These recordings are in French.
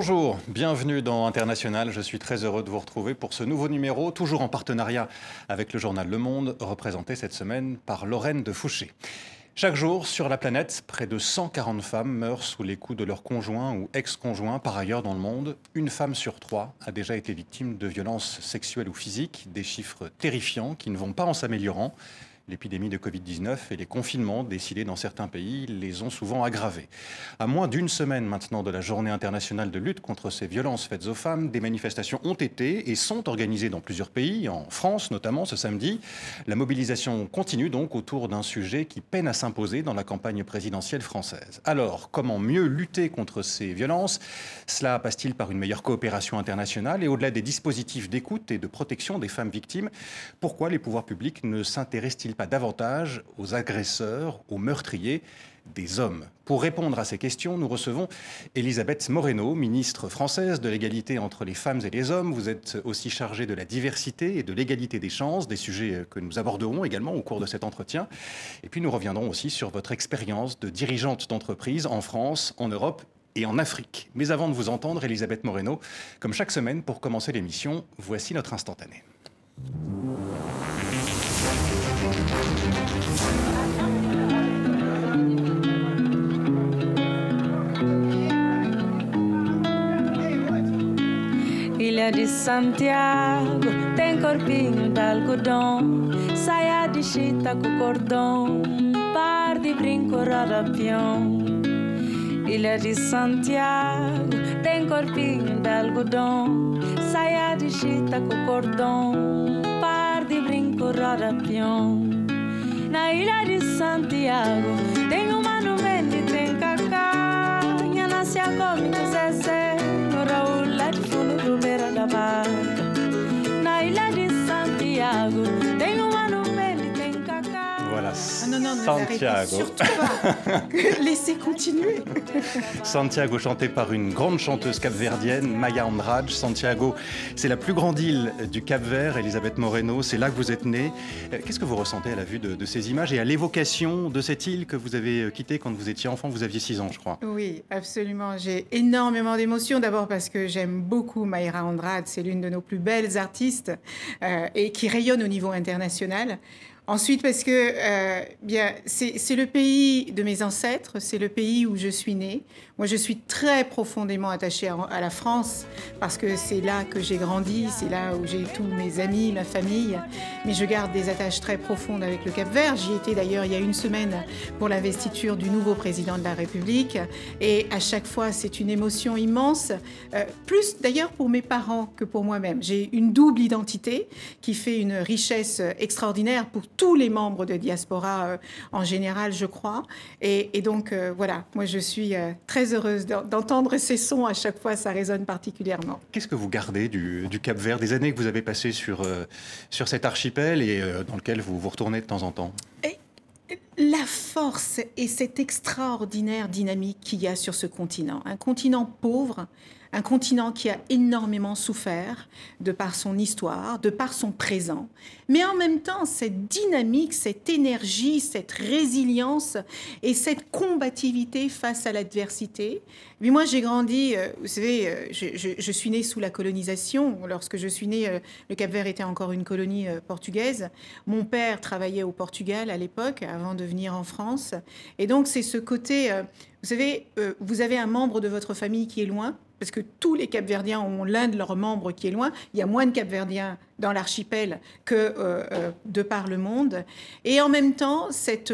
Bonjour, bienvenue dans International. Je suis très heureux de vous retrouver pour ce nouveau numéro, toujours en partenariat avec le journal Le Monde, représenté cette semaine par Lorraine de Fouché. Chaque jour, sur la planète, près de 140 femmes meurent sous les coups de leur conjoint ou ex-conjoint. Par ailleurs, dans le monde, une femme sur trois a déjà été victime de violences sexuelles ou physiques, des chiffres terrifiants qui ne vont pas en s'améliorant. L'épidémie de Covid-19 et les confinements décidés dans certains pays les ont souvent aggravés. À moins d'une semaine maintenant de la journée internationale de lutte contre ces violences faites aux femmes, des manifestations ont été et sont organisées dans plusieurs pays, en France notamment ce samedi. La mobilisation continue donc autour d'un sujet qui peine à s'imposer dans la campagne présidentielle française. Alors, comment mieux lutter contre ces violences? Cela passe-t-il par une meilleure coopération internationale et au-delà des dispositifs d'écoute et de protection des femmes victimes? Pourquoi les pouvoirs publics ne s'intéressent-ils pas davantage aux agresseurs, aux meurtriers des hommes Pour répondre à ces questions, nous recevons Elisabeth Moreno, ministre française de l'égalité entre les femmes et les hommes. Vous êtes aussi chargée de la diversité et de l'égalité des chances, des sujets que nous aborderons également au cours de cet entretien. Et puis nous reviendrons aussi sur votre expérience de dirigeante d'entreprise en France, en Europe et en Afrique. Mais avant de vous entendre, Elisabeth Moreno, comme chaque semaine pour commencer l'émission, voici notre instantané. Santiago tem corpinho de algodão, saia de chita com cordão, par de brinco rodopião. Ilha de Santiago tem corpinho de algodão, saia de chita com cordão, par de brinco rodopião. Na ilha de Santiago tem uma nuvem de tem cacá, nha nasce a come Ne Santiago. surtout pas. Laissez continuer. Santiago chanté par une grande chanteuse capverdienne, Maya Andrade. Santiago, c'est la plus grande île du Cap-Vert, Elisabeth Moreno, c'est là que vous êtes née. Euh, Qu'est-ce que vous ressentez à la vue de, de ces images et à l'évocation de cette île que vous avez euh, quittée quand vous étiez enfant? Vous aviez 6 ans, je crois. Oui, absolument. J'ai énormément d'émotions. D'abord parce que j'aime beaucoup Mayra Andrade. C'est l'une de nos plus belles artistes euh, et qui rayonne au niveau international. Ensuite, parce que euh, bien, c'est c'est le pays de mes ancêtres, c'est le pays où je suis née. Moi, je suis très profondément attachée à, la France parce que c'est là que j'ai grandi, c'est là où j'ai tous mes amis, ma famille. Mais je garde des attaches très profondes avec le Cap-Vert. J'y étais d'ailleurs il y a une semaine pour l'investiture du nouveau président de la République. Et à chaque fois, c'est une émotion immense, euh, plus d'ailleurs pour mes parents que pour moi-même. J'ai une double identité qui fait une richesse extraordinaire pour tous les membres de diaspora euh, en général, je crois. Et, donc, euh, voilà, moi, je suis euh, très heureuse d'en- d'entendre ces sons. À chaque fois, ça résonne particulièrement. Qu'est-ce que vous gardez du, du Cap-Vert, des années que vous avez passées sur, euh, sur cet archipel et euh, dans lequel vous vous retournez de temps en temps? La force et cette extraordinaire dynamique qu'il y a sur ce continent. Un continent pauvre, un continent qui a énormément souffert de par son histoire, de par son présent, mais en même temps cette dynamique, cette énergie, cette résilience et cette combativité face à l'adversité. Mais moi j'ai grandi, euh, vous savez, euh, je, je- suis née sous la colonisation. Lorsque je suis née, euh, le Cap-Vert était encore une colonie portugaise. Mon père travaillait au Portugal à l'époque, avant de venir en France. Et donc c'est ce côté, vous savez, vous avez un membre de votre famille qui est loin, parce que tous les Capverdiens ont l'un de leurs membres qui est loin. Il y a moins de Capverdiens dans l'archipel que euh, euh, de par le monde. Et en même temps, cette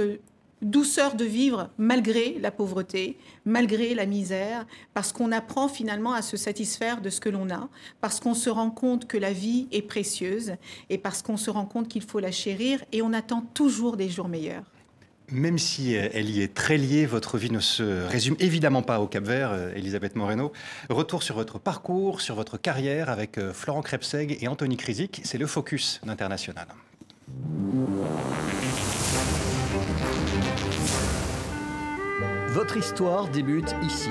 douceur de vivre malgré la pauvreté, malgré la misère, parce qu'on apprend finalement à se satisfaire de ce que l'on a, parce qu'on se rend compte que la vie est précieuse et parce qu'on se rend compte qu'il faut la chérir et on attend toujours des jours meilleurs. Même si euh, elle y est très liée, votre vie ne se résume évidemment pas au Cap-Vert, euh, Elisabeth Moreno. Retour sur votre parcours, sur votre carrière avec euh, Florent Krebseg et Anthony Krisic. C'est le focus d'International. Votre histoire débute ici,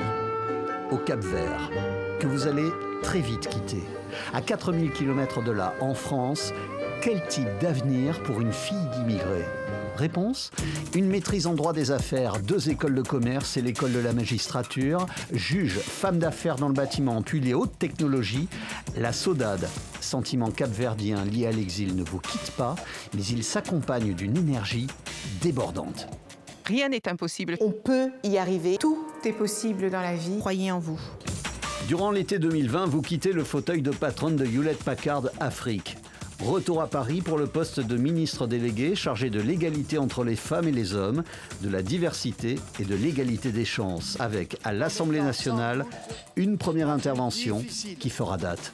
au Cap Vert, que vous allez très vite quitter. À 4000 km de là, en France, quel type d'avenir pour une fille d'immigrés? Réponse Une maîtrise en droit des affaires, deux écoles de commerce et l'école de la magistrature, juge, femme d'affaires dans le bâtiment, puis les hautes technologies. La saudade, sentiment capverdien lié à l'exil, ne vous quitte pas, mais il s'accompagne d'une énergie débordante. Rien n'est impossible. On peut y arriver. Tout est possible dans la vie. Croyez en vous. Durant l'été 2020, vous quittez le fauteuil de patronne de Hewlett Packard Afrique. Retour à Paris pour le poste de ministre délégué chargé de l'égalité entre les femmes et les hommes, de la diversité et de l'égalité des chances, avec à l'Assemblée nationale une première intervention qui fera date.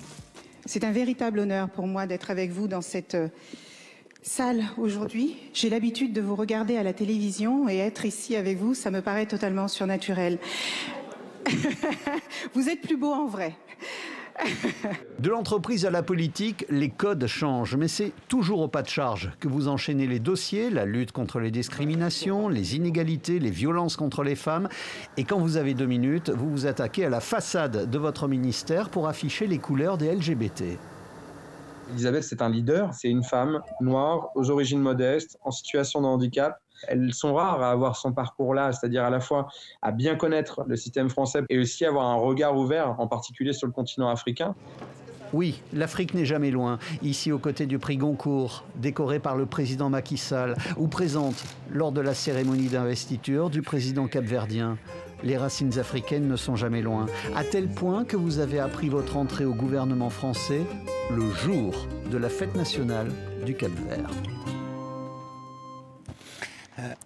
C'est un véritable honneur pour moi d'être avec vous dans cette euh, salle aujourd'hui. J'ai l'habitude de vous regarder à la télévision et être ici avec vous, ça me paraît totalement surnaturel. vous êtes plus beau en vrai. De l'entreprise à la politique, les codes changent, mais c'est toujours au pas de charge que vous enchaînez les dossiers, la lutte contre les discriminations, les inégalités, les violences contre les femmes. Et quand vous avez deux minutes, vous vous attaquez à la façade de votre ministère pour afficher les couleurs des LGBT. Elisabeth, c'est un leader, c'est une femme noire, aux origines modestes, en situation de handicap. Elles sont rares à avoir son parcours-là, c'est-à-dire à la fois à bien connaître le système français et aussi avoir un regard ouvert, en particulier sur le continent africain. Oui, l'Afrique n'est jamais loin. Ici, aux côtés du prix Goncourt, décoré par le président Macky Sall, ou présente lors de la cérémonie d'investiture du président capverdien. Les racines africaines ne sont jamais loin, à tel point que vous avez appris votre entrée au gouvernement français le jour de la fête nationale du Cap-Vert.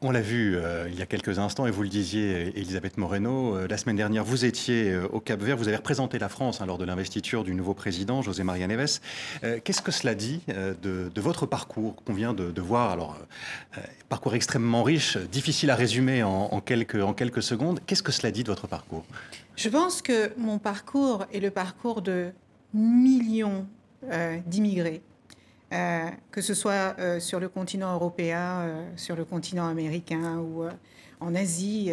Euh, on l'a vu euh, il y a quelques instants, et vous le disiez, Elisabeth Moreno, euh, la semaine dernière, vous étiez au Cap Vert, vous avez représenté la France hein, lors de l'investiture du nouveau président, José María Neves. Qu'est-ce que cela dit de, votre parcours qu'on vient de, voir? Alors, parcours extrêmement riche, difficile à résumer en quelques secondes. Qu'est-ce que cela dit de votre parcours? Je pense que mon parcours est le parcours de millions d'immigrés euh, que ce soit euh, sur le continent européen, euh, sur le continent américain ou en Asie.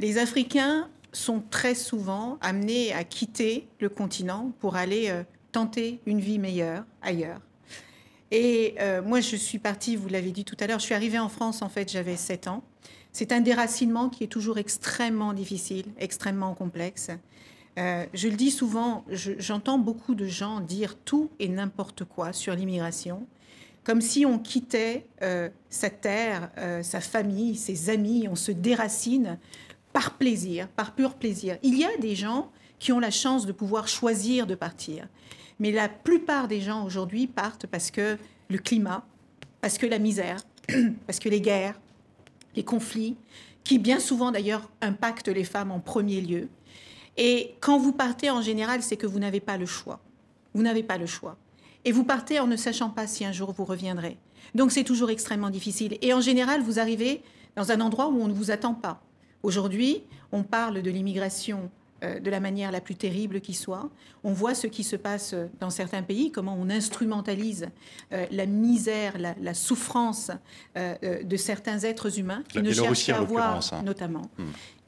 les Africains sont très souvent amenés à quitter le continent pour aller tenter une vie meilleure ailleurs. Et moi, je suis partie, vous l'avez dit tout à l'heure, je suis arrivée en France, en fait, j'avais 7 ans. C'est un déracinement qui est toujours extrêmement difficile, extrêmement complexe. Euh, je le dis souvent, j'entends beaucoup de gens dire tout et n'importe quoi sur l'immigration, comme si on quittait euh, sa terre, euh, sa famille, ses amis, on se déracine par plaisir, par pur plaisir. Il y a des gens qui ont la chance de pouvoir choisir de partir, mais la plupart des gens aujourd'hui partent parce que le climat, parce que la misère, parce que les guerres, les conflits, qui bien souvent d'ailleurs impactent les femmes en premier lieu, et quand vous partez, en général, c'est que vous n'avez pas le choix. Vous n'avez pas le choix. Et vous partez en ne sachant pas si un jour vous reviendrez. Donc c'est toujours extrêmement difficile. Et en général, vous arrivez dans un endroit où on ne vous attend pas. Aujourd'hui, on parle de l'immigration euh, de la manière la plus terrible qui soit. On voit ce qui se passe dans certains pays, comment on instrumentalise euh, la misère, la, souffrance euh, de certains êtres humains qui ne cherchent qu'à voir, hein. notamment, hmm.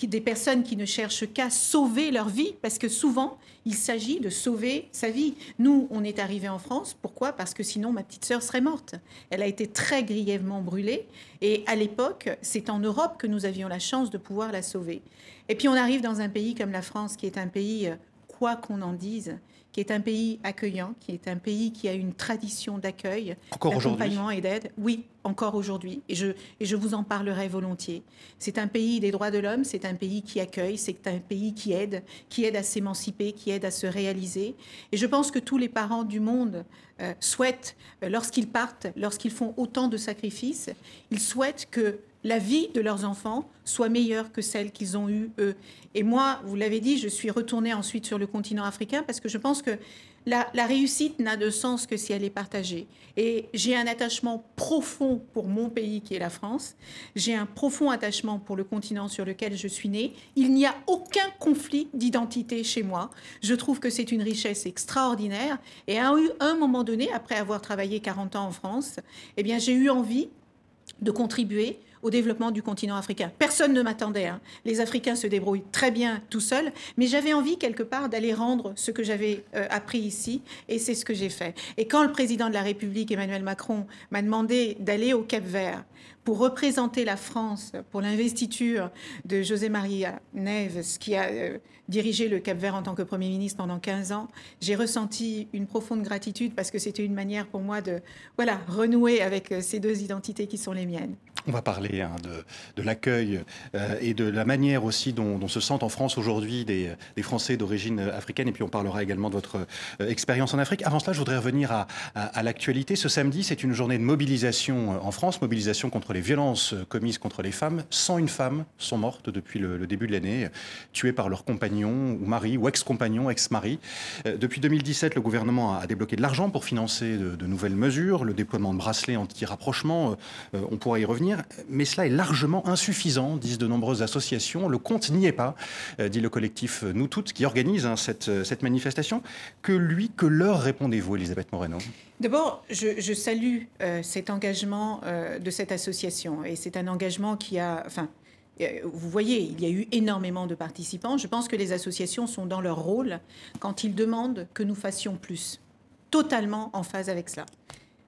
Des personnes qui ne cherchent qu'à sauver leur vie, parce que souvent, il s'agit de sauver sa vie. Nous, on est arrivés en France, pourquoi? Parce que sinon, ma petite sœur serait morte. Elle a été très grièvement brûlée, et à l'époque, c'est en Europe que nous avions la chance de pouvoir la sauver. Et puis on arrive dans un pays comme la France, qui est un pays, euh, quoi qu'on en dise, qui est un pays accueillant, qui est un pays qui a une tradition d'accueil, d'accompagnement et d'aide. Oui, encore aujourd'hui. Et je, et je vous en parlerai volontiers. C'est un pays des droits de l'homme, c'est un pays qui accueille, c'est un pays qui aide, qui aide à s'émanciper, qui aide à se réaliser. Et je pense que tous les parents du monde euh, souhaitent, euh, lorsqu'ils partent, lorsqu'ils font autant de sacrifices, ils souhaitent que la vie de leurs enfants soit meilleure que celle qu'ils ont eue eux. Et moi, vous l'avez dit, je suis retournée ensuite sur le continent africain parce que je pense que la, réussite n'a de sens que si elle est partagée. Et j'ai un attachement profond pour mon pays qui est la France. J'ai un profond attachement pour le continent sur lequel je suis née. Il n'y a aucun conflit d'identité chez moi. Je trouve que c'est une richesse extraordinaire. Et à un moment donné, après avoir travaillé 40 ans en France, eh bien, j'ai eu envie de contribuer au développement du continent africain. Personne ne m'attendait. Hein. Les Africains se débrouillent très bien tout seuls, mais j'avais envie quelque part d'aller rendre ce que j'avais euh, appris ici, et c'est ce que j'ai fait. Et quand le président de la République, Emmanuel Macron, m'a demandé d'aller au Cap Vert pour représenter la France pour l'investiture de José Maria Neves, qui a euh, dirigé le Cap Vert en tant que Premier ministre pendant 15 ans, j'ai ressenti une profonde gratitude parce que c'était une manière pour moi de voilà, renouer avec euh, ces deux identités qui sont les miennes. On va parler hein, de, l'accueil euh, et de la manière aussi dont, se sentent en France aujourd'hui des, Français d'origine africaine. Et puis on parlera également de votre expérience en Afrique. Avant cela, je voudrais revenir à, à l'actualité. Ce samedi, c'est une journée de mobilisation en France, mobilisation contre les violences commises contre les femmes. 101 femmes sont mortes depuis le, début de l'année, tuées par leur compagnon ou mari ou ex-compagnon, ex-mari. Euh, depuis 2017, le gouvernement a débloqué de l'argent pour financer de, nouvelles mesures, le déploiement de bracelets anti-rapprochement, euh, on pourra y revenir, mais cela est largement insuffisant, disent de nombreuses associations. Le compte n'y est pas, euh, dit le collectif Nous Toutes, qui organise hein, cette, cette manifestation. Que lui, que leur répondez-vous, Elisabeth Moreno? D'abord, je, salue cet engagement de cette association et c'est un engagement qui a. Enfin, euh, vous voyez, il y a eu énormément de participants. Je pense que les associations sont dans leur rôle quand ils demandent que nous fassions plus. Totalement en phase avec cela.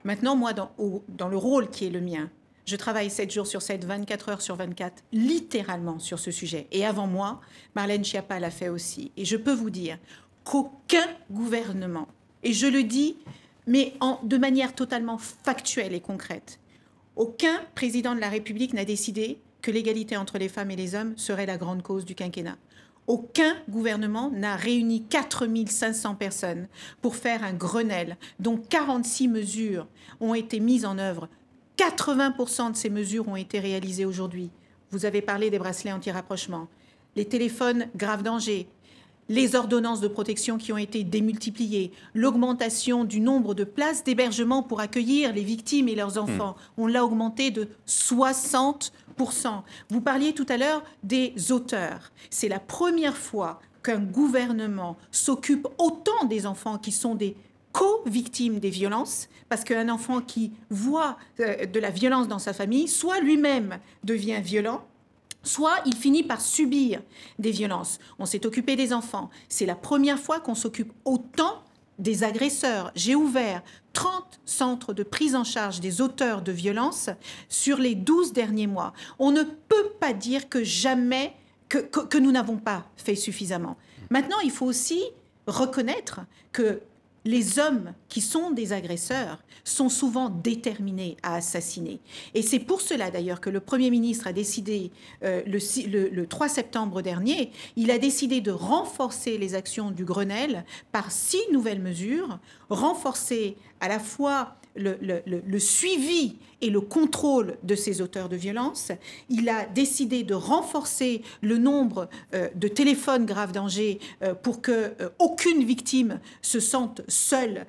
Maintenant, moi, dans le rôle qui est le mien, je travaille 7 jours sur 7, 24 heures sur 24, littéralement sur ce sujet. Et avant moi, Marlène Schiappa l'a fait aussi. Et je peux vous dire qu'aucun gouvernement, et je le dis, mais en, de manière totalement factuelle et concrète, aucun président de la République n'a décidé que l'égalité entre les femmes et les hommes serait la grande cause du quinquennat. Aucun gouvernement n'a réuni 4500 personnes pour faire un Grenelle dont 46 mesures ont été mises en œuvre. 80% de ces mesures ont été réalisées aujourd'hui. Vous avez parlé des bracelets anti-rapprochement, les téléphones grave danger, les ordonnances de protection qui ont été démultipliées, l'augmentation du nombre de places d'hébergement pour accueillir les victimes et leurs enfants, hmm. on l'a augmenté de 60%. Vous parliez tout à l'heure des auteurs. C'est la première fois qu'un gouvernement s'occupe autant des enfants qui sont des co-victimes des violences, parce qu'un enfant qui voit euh, de la violence dans sa famille, soit lui-même devient violent, soit il finit par subir des violences. On s'est occupé des enfants. C'est la première fois qu'on s'occupe autant des agresseurs. J'ai ouvert 30 centres de prise en charge des auteurs de violences sur les 12 derniers mois. On ne peut pas dire que jamais, que, que nous n'avons pas fait suffisamment. Maintenant, il faut aussi reconnaître que les hommes qui sont des agresseurs sont souvent déterminés à assassiner. Et c'est pour cela d'ailleurs que le Premier ministre a décidé, euh, le, 3 septembre dernier, il a décidé de renforcer les actions du Grenelle par six nouvelles mesures, renforcer à la fois le, suivi et le contrôle de ces auteurs de violence. Il a décidé de renforcer le nombre euh, de téléphones grave danger euh, pour que euh, aucune victime se sente seule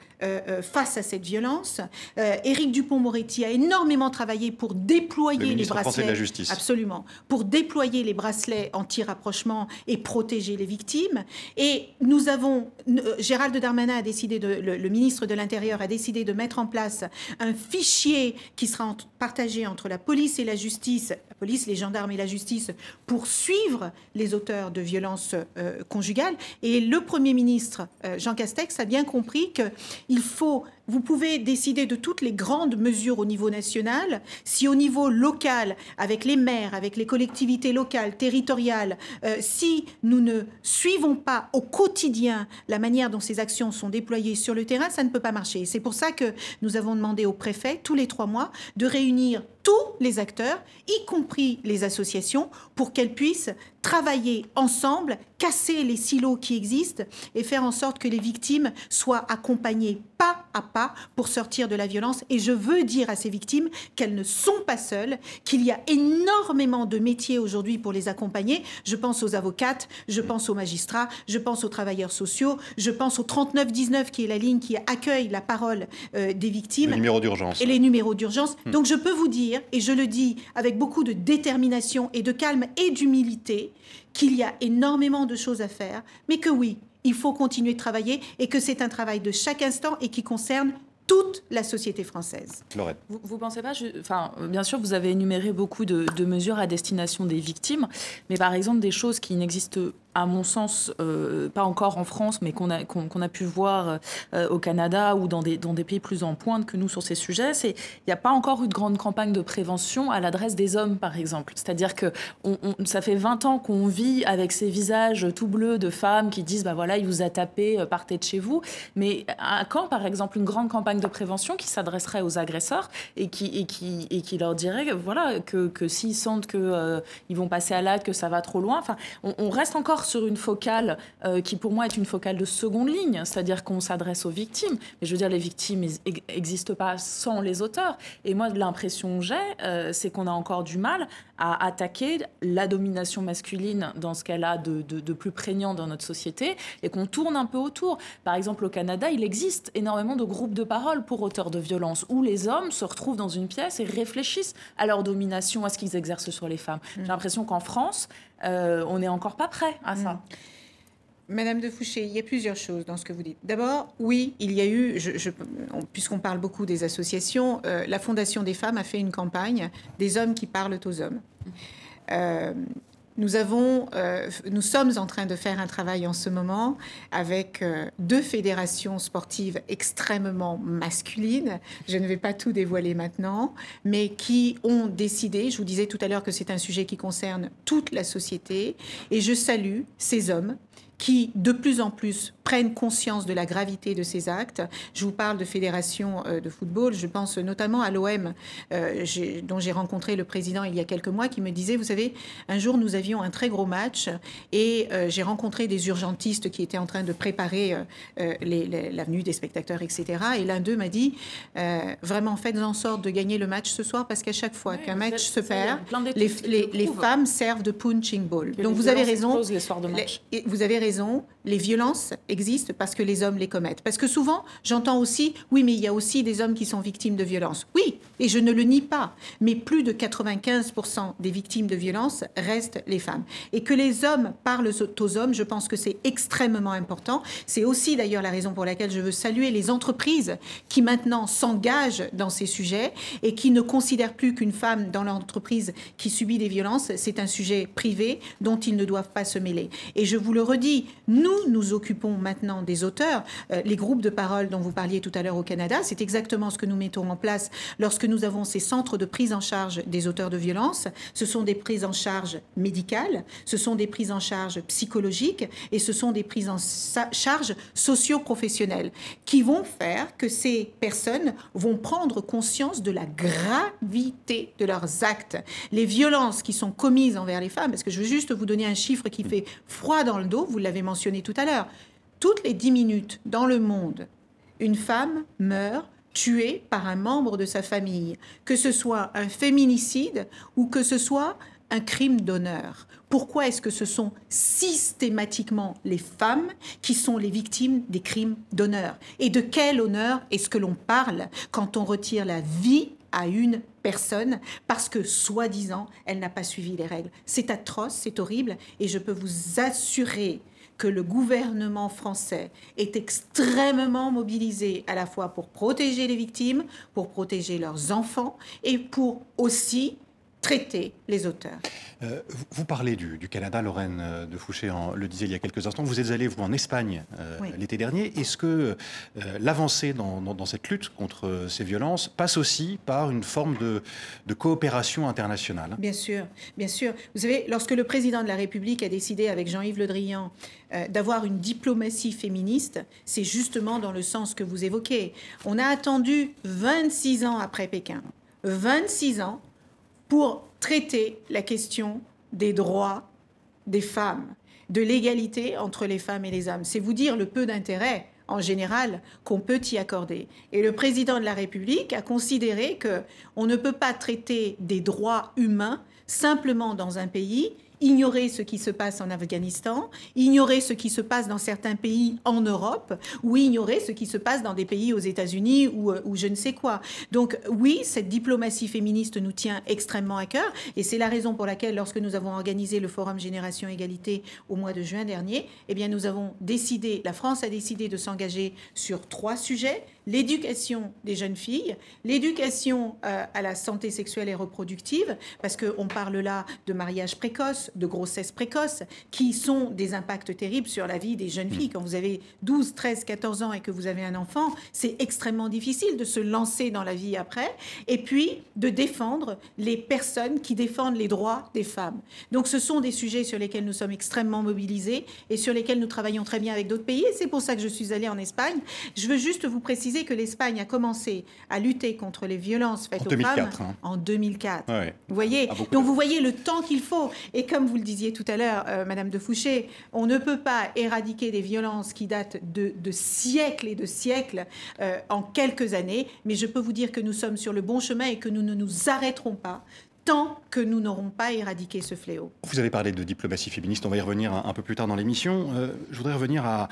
face à cette violence. Éric Dupont-Moretti a énormément travaillé pour déployer les bracelets. De la justice. Absolument. Pour déployer les bracelets anti-rapprochement et protéger les victimes. Et nous avons, Gérald Darmanin a décidé de, le ministre de l'Intérieur a décidé de mettre en place un fichier qui sera partagé entre la police et la justice, la police, les gendarmes et la justice, pour suivre les auteurs de violences euh, conjugales. Et le Premier ministre, euh, Jean Castex, a bien compris qu'il faut vous pouvez décider de toutes les grandes mesures au niveau national. Si au niveau local, avec les maires, avec les collectivités locales, territoriales, euh, si nous ne suivons pas au quotidien la manière dont ces actions sont déployées sur le terrain, ça ne peut pas marcher. C'est pour ça que nous avons demandé au préfet, tous les trois mois, de réunir tous les acteurs, y compris les associations, pour qu'elles puissent travailler ensemble, casser les silos qui existent et faire en sorte que les victimes soient accompagnées pas à pas pour sortir de la violence. Et je veux dire à ces victimes qu'elles ne sont pas seules, qu'il y a énormément de métiers aujourd'hui pour les accompagner. Je pense aux avocates, je pense aux magistrats, je pense aux travailleurs sociaux, je pense au 3919 qui est la ligne qui accueille la parole euh, des victimes. Les numéros d'urgence. Et les numéros d'urgence. Hmm. Donc je peux vous dire, et je le dis avec beaucoup de détermination et de calme et d'humilité, qu'il y a énormément de choses à faire, mais que oui, il faut continuer de travailler et que c'est un travail de chaque instant et qui concerne toute la société française. Vous ne pensez pas, enfin, bien sûr, vous avez énuméré beaucoup de, de mesures à destination des victimes, mais par exemple des choses qui n'existent à mon sens, euh, pas encore en France, mais qu'on a, qu'on, a pu voir euh, au Canada ou dans des, dans des pays plus en pointe que nous sur ces sujets, c'est il n'y a pas encore eu de grande campagne de prévention à l'adresse des hommes, par exemple. C'est-à-dire que ça fait 20 ans qu'on vit avec ces visages tout bleus de femmes qui disent, bah voilà, il vous a tapé, euh, partez de chez vous. Mais à quand, par exemple, une grande campagne de prévention qui s'adresserait aux agresseurs et qui, et qui, et qui leur dirait, voilà, que, que s'ils sentent qu'ils ils vont passer à l'acte, que ça va trop loin, enfin, on, on reste encore sur une focale euh, qui pour moi est une focale de seconde ligne, c'est-à-dire qu'on s'adresse aux victimes. Mais je veux dire, les victimes n'existent pas sans les auteurs. Et moi, l'impression que j'ai, euh, c'est qu'on a encore du mal à attaquer la domination masculine dans ce qu'elle a de, de, plus prégnant dans notre société et qu'on tourne un peu autour. Par exemple, au Canada, il existe énormément de groupes de parole pour auteurs de violence où les hommes se retrouvent dans une pièce et réfléchissent à leur domination, à ce qu'ils exercent sur les femmes. J'ai l'impression qu'en France, euh, on n'est encore pas prêt à ça. Mm. Madame de Fouché, il y a plusieurs choses dans ce que vous dites. D'abord, oui, il y a eu, puisqu'on parle beaucoup des associations, euh, la Fondation des femmes a fait une campagne des hommes qui parlent aux hommes. Euh, euh, nous sommes en train de faire un travail en ce moment avec euh, deux fédérations sportives extrêmement masculines. Je ne vais pas tout dévoiler maintenant, mais qui ont décidé, je vous disais tout à l'heure que c'est un sujet qui concerne toute la société, et je salue ces hommes qui de plus en plus prennent conscience de la gravité de ces actes. Je vous parle de fédération euh, de football, je pense notamment à l'OM, euh, dont j'ai rencontré le président il y a quelques mois, qui me disait, vous savez, un jour nous avions un très gros match et euh, j'ai rencontré des urgentistes qui étaient en train de préparer l'avenue des spectateurs, etc. Et l'un d'eux m'a dit, vraiment faites en sorte de gagner le match ce soir parce qu'à chaque fois qu'un match se perd, les, les, femmes servent de punching ball. Donc vous avez raison. Les, vous avez raison, raison les violences existent parce que les hommes les commettent. Parce que souvent, j'entends aussi, oui, mais il y a aussi des hommes qui sont victimes de violences. Oui, et je ne le nie pas, mais plus de 95% des victimes de violences restent les femmes. Et que les hommes parlent aux hommes, je pense que c'est extrêmement important. C'est aussi d'ailleurs la raison pour laquelle je veux saluer les entreprises qui maintenant s'engagent dans ces sujets et qui ne considèrent plus qu'une femme dans l'entreprise qui subit des violences, c'est un sujet privé dont ils ne doivent pas se mêler. Et je vous le redis, nous nous occupons maintenant des auteurs. Euh, les groupes de parole dont vous parliez tout à l'heure au Canada, c'est exactement ce que nous mettons en place lorsque nous avons ces centres de prise en charge des auteurs de violences. Ce sont des prises en charge médicales, ce sont des prises en charge psychologiques et ce sont des prises en charge socio-professionnelles qui vont faire que ces personnes vont prendre conscience de la gravité de leurs actes. Les violences qui sont commises envers les femmes, parce que je veux juste vous donner un chiffre qui fait froid dans le dos, vous l'avez mentionné tout à l'heure, toutes les dix minutes dans le monde, une femme meurt tuée par un membre de sa famille, que ce soit un féminicide ou que ce soit un crime d'honneur. Pourquoi est-ce que ce sont systématiquement les femmes qui sont les victimes des crimes d'honneur? Et de quel honneur est-ce que l'on parle quand on retire la vie à une personne parce que, soi-disant, elle n'a pas suivi les règles? C'est atroce, c'est horrible, et je peux vous assurer que le gouvernement français est extrêmement mobilisé à la fois pour protéger les victimes, pour protéger leurs enfants et pour aussi traiter les auteurs. Euh, vous parlez du, Canada, Lorraine euh, de Fouché en, le disait il y a quelques instants. Vous êtes allé, vous, en Espagne euh, l'été dernier. Est-ce que l'avancée dans, cette lutte contre ces violences passe aussi par une forme de, de, coopération internationale? Bien sûr, bien sûr. Vous savez, lorsque le président de la République a décidé avec Jean-Yves Le Drian d'avoir une diplomatie féministe, c'est justement dans le sens que vous évoquez. On a attendu 26 ans après Pékin. 26 ans pour traiter la question des droits des femmes, de l'égalité entre les femmes et les hommes. C'est vous dire le peu d'intérêt en général qu'on peut y accorder. Et le président de la République a considéré que on ne peut pas traiter des droits humains simplement dans un pays ignorer ce qui se passe en Afghanistan, ignorer ce qui se passe dans certains pays en Europe, ou ignorer ce qui se passe dans des pays aux États-Unis ou, euh, ou, je ne sais quoi. Donc oui, cette diplomatie féministe nous tient extrêmement à cœur, et c'est la raison pour laquelle, lorsque nous avons organisé le Forum Génération Égalité au mois de juin dernier, eh bien nous avons décidé, la France a décidé de s'engager sur trois sujets l'éducation des jeunes filles, l'éducation euh, à la santé sexuelle et reproductive, parce qu'on parle là de mariage précoce, de grossesse précoce, qui sont des impacts terribles sur la vie des jeunes filles. Quand vous avez 12, 13, 14 ans et que vous avez un enfant, c'est extrêmement difficile de se lancer dans la vie après, et puis de défendre les personnes qui défendent les droits des femmes. Donc ce sont des sujets sur lesquels nous sommes extrêmement mobilisés et sur lesquels nous travaillons très bien avec d'autres pays, et c'est pour ça que je suis allée en Espagne. Je veux juste vous préciser que l'Espagne a commencé à lutter contre les violences faites En aux 2004, femmes hein. en 2004. Ouais. Vous voyez Ah, Donc vous voyez le temps qu'il faut. Et comme vous le disiez tout à l'heure, euh, Madame de Fouché, on ne peut pas éradiquer des violences qui datent de, de siècles et de siècles euh, en quelques années. Mais je peux vous dire que nous sommes sur le bon chemin et que nous ne nous arrêterons pas tant que nous n'aurons pas éradiqué ce fléau. Vous avez parlé de diplomatie féministe, on va y revenir un, peu plus tard dans l'émission. Euh, je voudrais revenir à,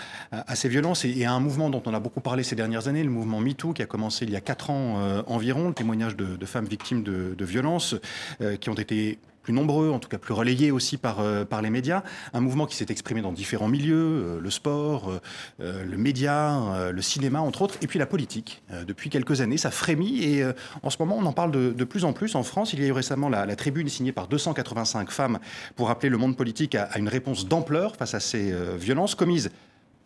ces violences et, à un mouvement dont on a beaucoup parlé ces dernières années, le mouvement MeToo, qui a commencé il y a quatre ans euh, environ, le témoignage de, femmes victimes de, de violences euh, qui ont été plus nombreux, en tout cas plus relayés aussi par, euh, par les médias. Un mouvement qui s'est exprimé dans différents milieux, euh, le sport, euh, le média, le cinéma, entre autres, et puis la politique. Depuis quelques années, ça frémit et en ce moment, on en parle de, de plus en plus. En France, il y a eu récemment la, la tribune signée par 285 femmes pour appeler le monde politique à, une réponse d'ampleur face à ces violences commises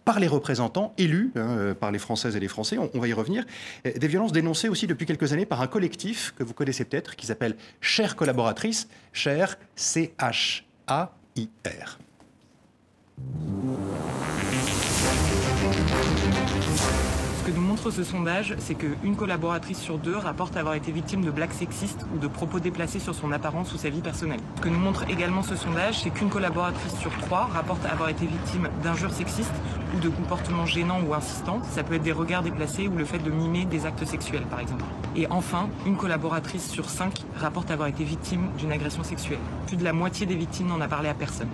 par les représentants élus hein, euh, par les Françaises et les Français, on, va y revenir. Euh, Des violences dénoncées aussi depuis quelques années par un collectif que vous connaissez peut-être, qui s'appelle Chères collaboratrices, Cher C-H-A-I-R. Ce que nous montre ce sondage, c'est qu'une collaboratrice sur deux rapporte avoir été victime de blagues sexistes ou de propos déplacés sur son apparence ou sa vie personnelle. Ce que nous montre également ce sondage, c'est qu'une collaboratrice sur trois rapporte avoir été victime d'injures sexistes ou de comportements gênants ou insistants. Ça peut être des regards déplacés ou le fait de mimer des actes sexuels, par exemple. Et enfin, une collaboratrice sur cinq rapporte avoir été victime d'une agression sexuelle. Plus de la moitié des victimes n'en a parlé à personne.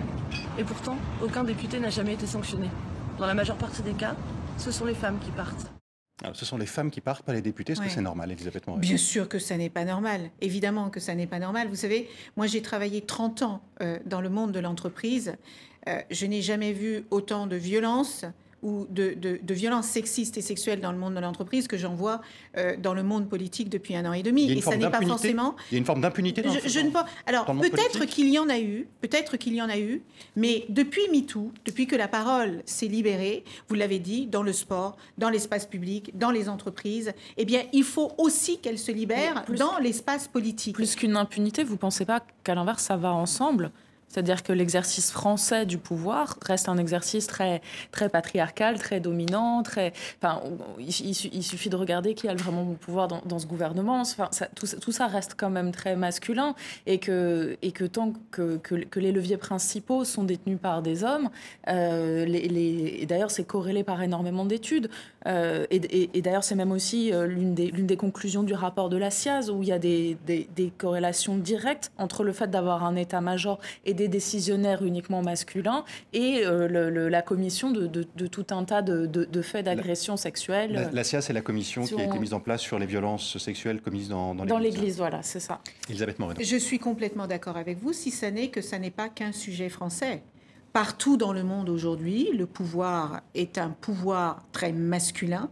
Et pourtant, aucun député n'a jamais été sanctionné. Dans la majeure partie des cas, ce sont les femmes qui partent. Alors, ce sont les femmes qui partent, pas les députés. Est-ce Ouais. que c'est normal, Elisabeth Moret Bien sûr que ça n'est pas normal. Évidemment que ça n'est pas normal. Vous savez, moi j'ai travaillé 30 ans euh, dans le monde de l'entreprise. Euh, je n'ai jamais vu autant de violence ou de, de, de violences sexistes et sexuelles dans le monde de l'entreprise que j'en vois euh, dans le monde politique depuis un an et demi. Il y a une Et ça forme n'est pas d'impunité forcément Il y a une forme d'impunité dans, je, je ne pas. Alors dans le monde peut-être politique qu'il y en a eu, peut-être qu'il y en a eu, mais depuis MeToo, depuis que la parole s'est libérée, vous l'avez dit, dans le sport, dans l'espace public, dans les entreprises, eh bien il faut aussi qu'elle se libère dans l'espace politique. Plus qu'une impunité, vous pensez pas qu'à l'inverse, ça va ensemble? C'est-à-dire que l'exercice français du pouvoir reste un exercice très, très patriarcal, très dominant, très. Enfin, il, il su- il suffit de regarder qui a vraiment le pouvoir dans, ce gouvernement. Enfin, ça- tout, ça- reste quand même très masculin et que, et que tant que, que, que les leviers principaux sont détenus par des hommes, euh, les, les- et d'ailleurs c'est corrélé par énormément d'études. euh, et et- d'ailleurs c'est même aussi euh, l'une des, l'une des conclusions du rapport de la SIAZ où il y a des, des- des corrélations directes entre le fait d'avoir un état-major et des décisionnaires uniquement masculins et euh, le- le- la commission de, de- de tout un tas de, de- de faits d'agression sexuelle La, la CIA, c'est la commission qui a été mise en place sur les violences sexuelles commises dans, dans dans l'Église. l'Église. Voilà, c'est ça. Elisabeth Moreno. Je suis complètement d'accord avec vous, si ce n'est que ça n'est pas qu'un sujet français. Partout dans le monde aujourd'hui, le pouvoir est un pouvoir très masculin.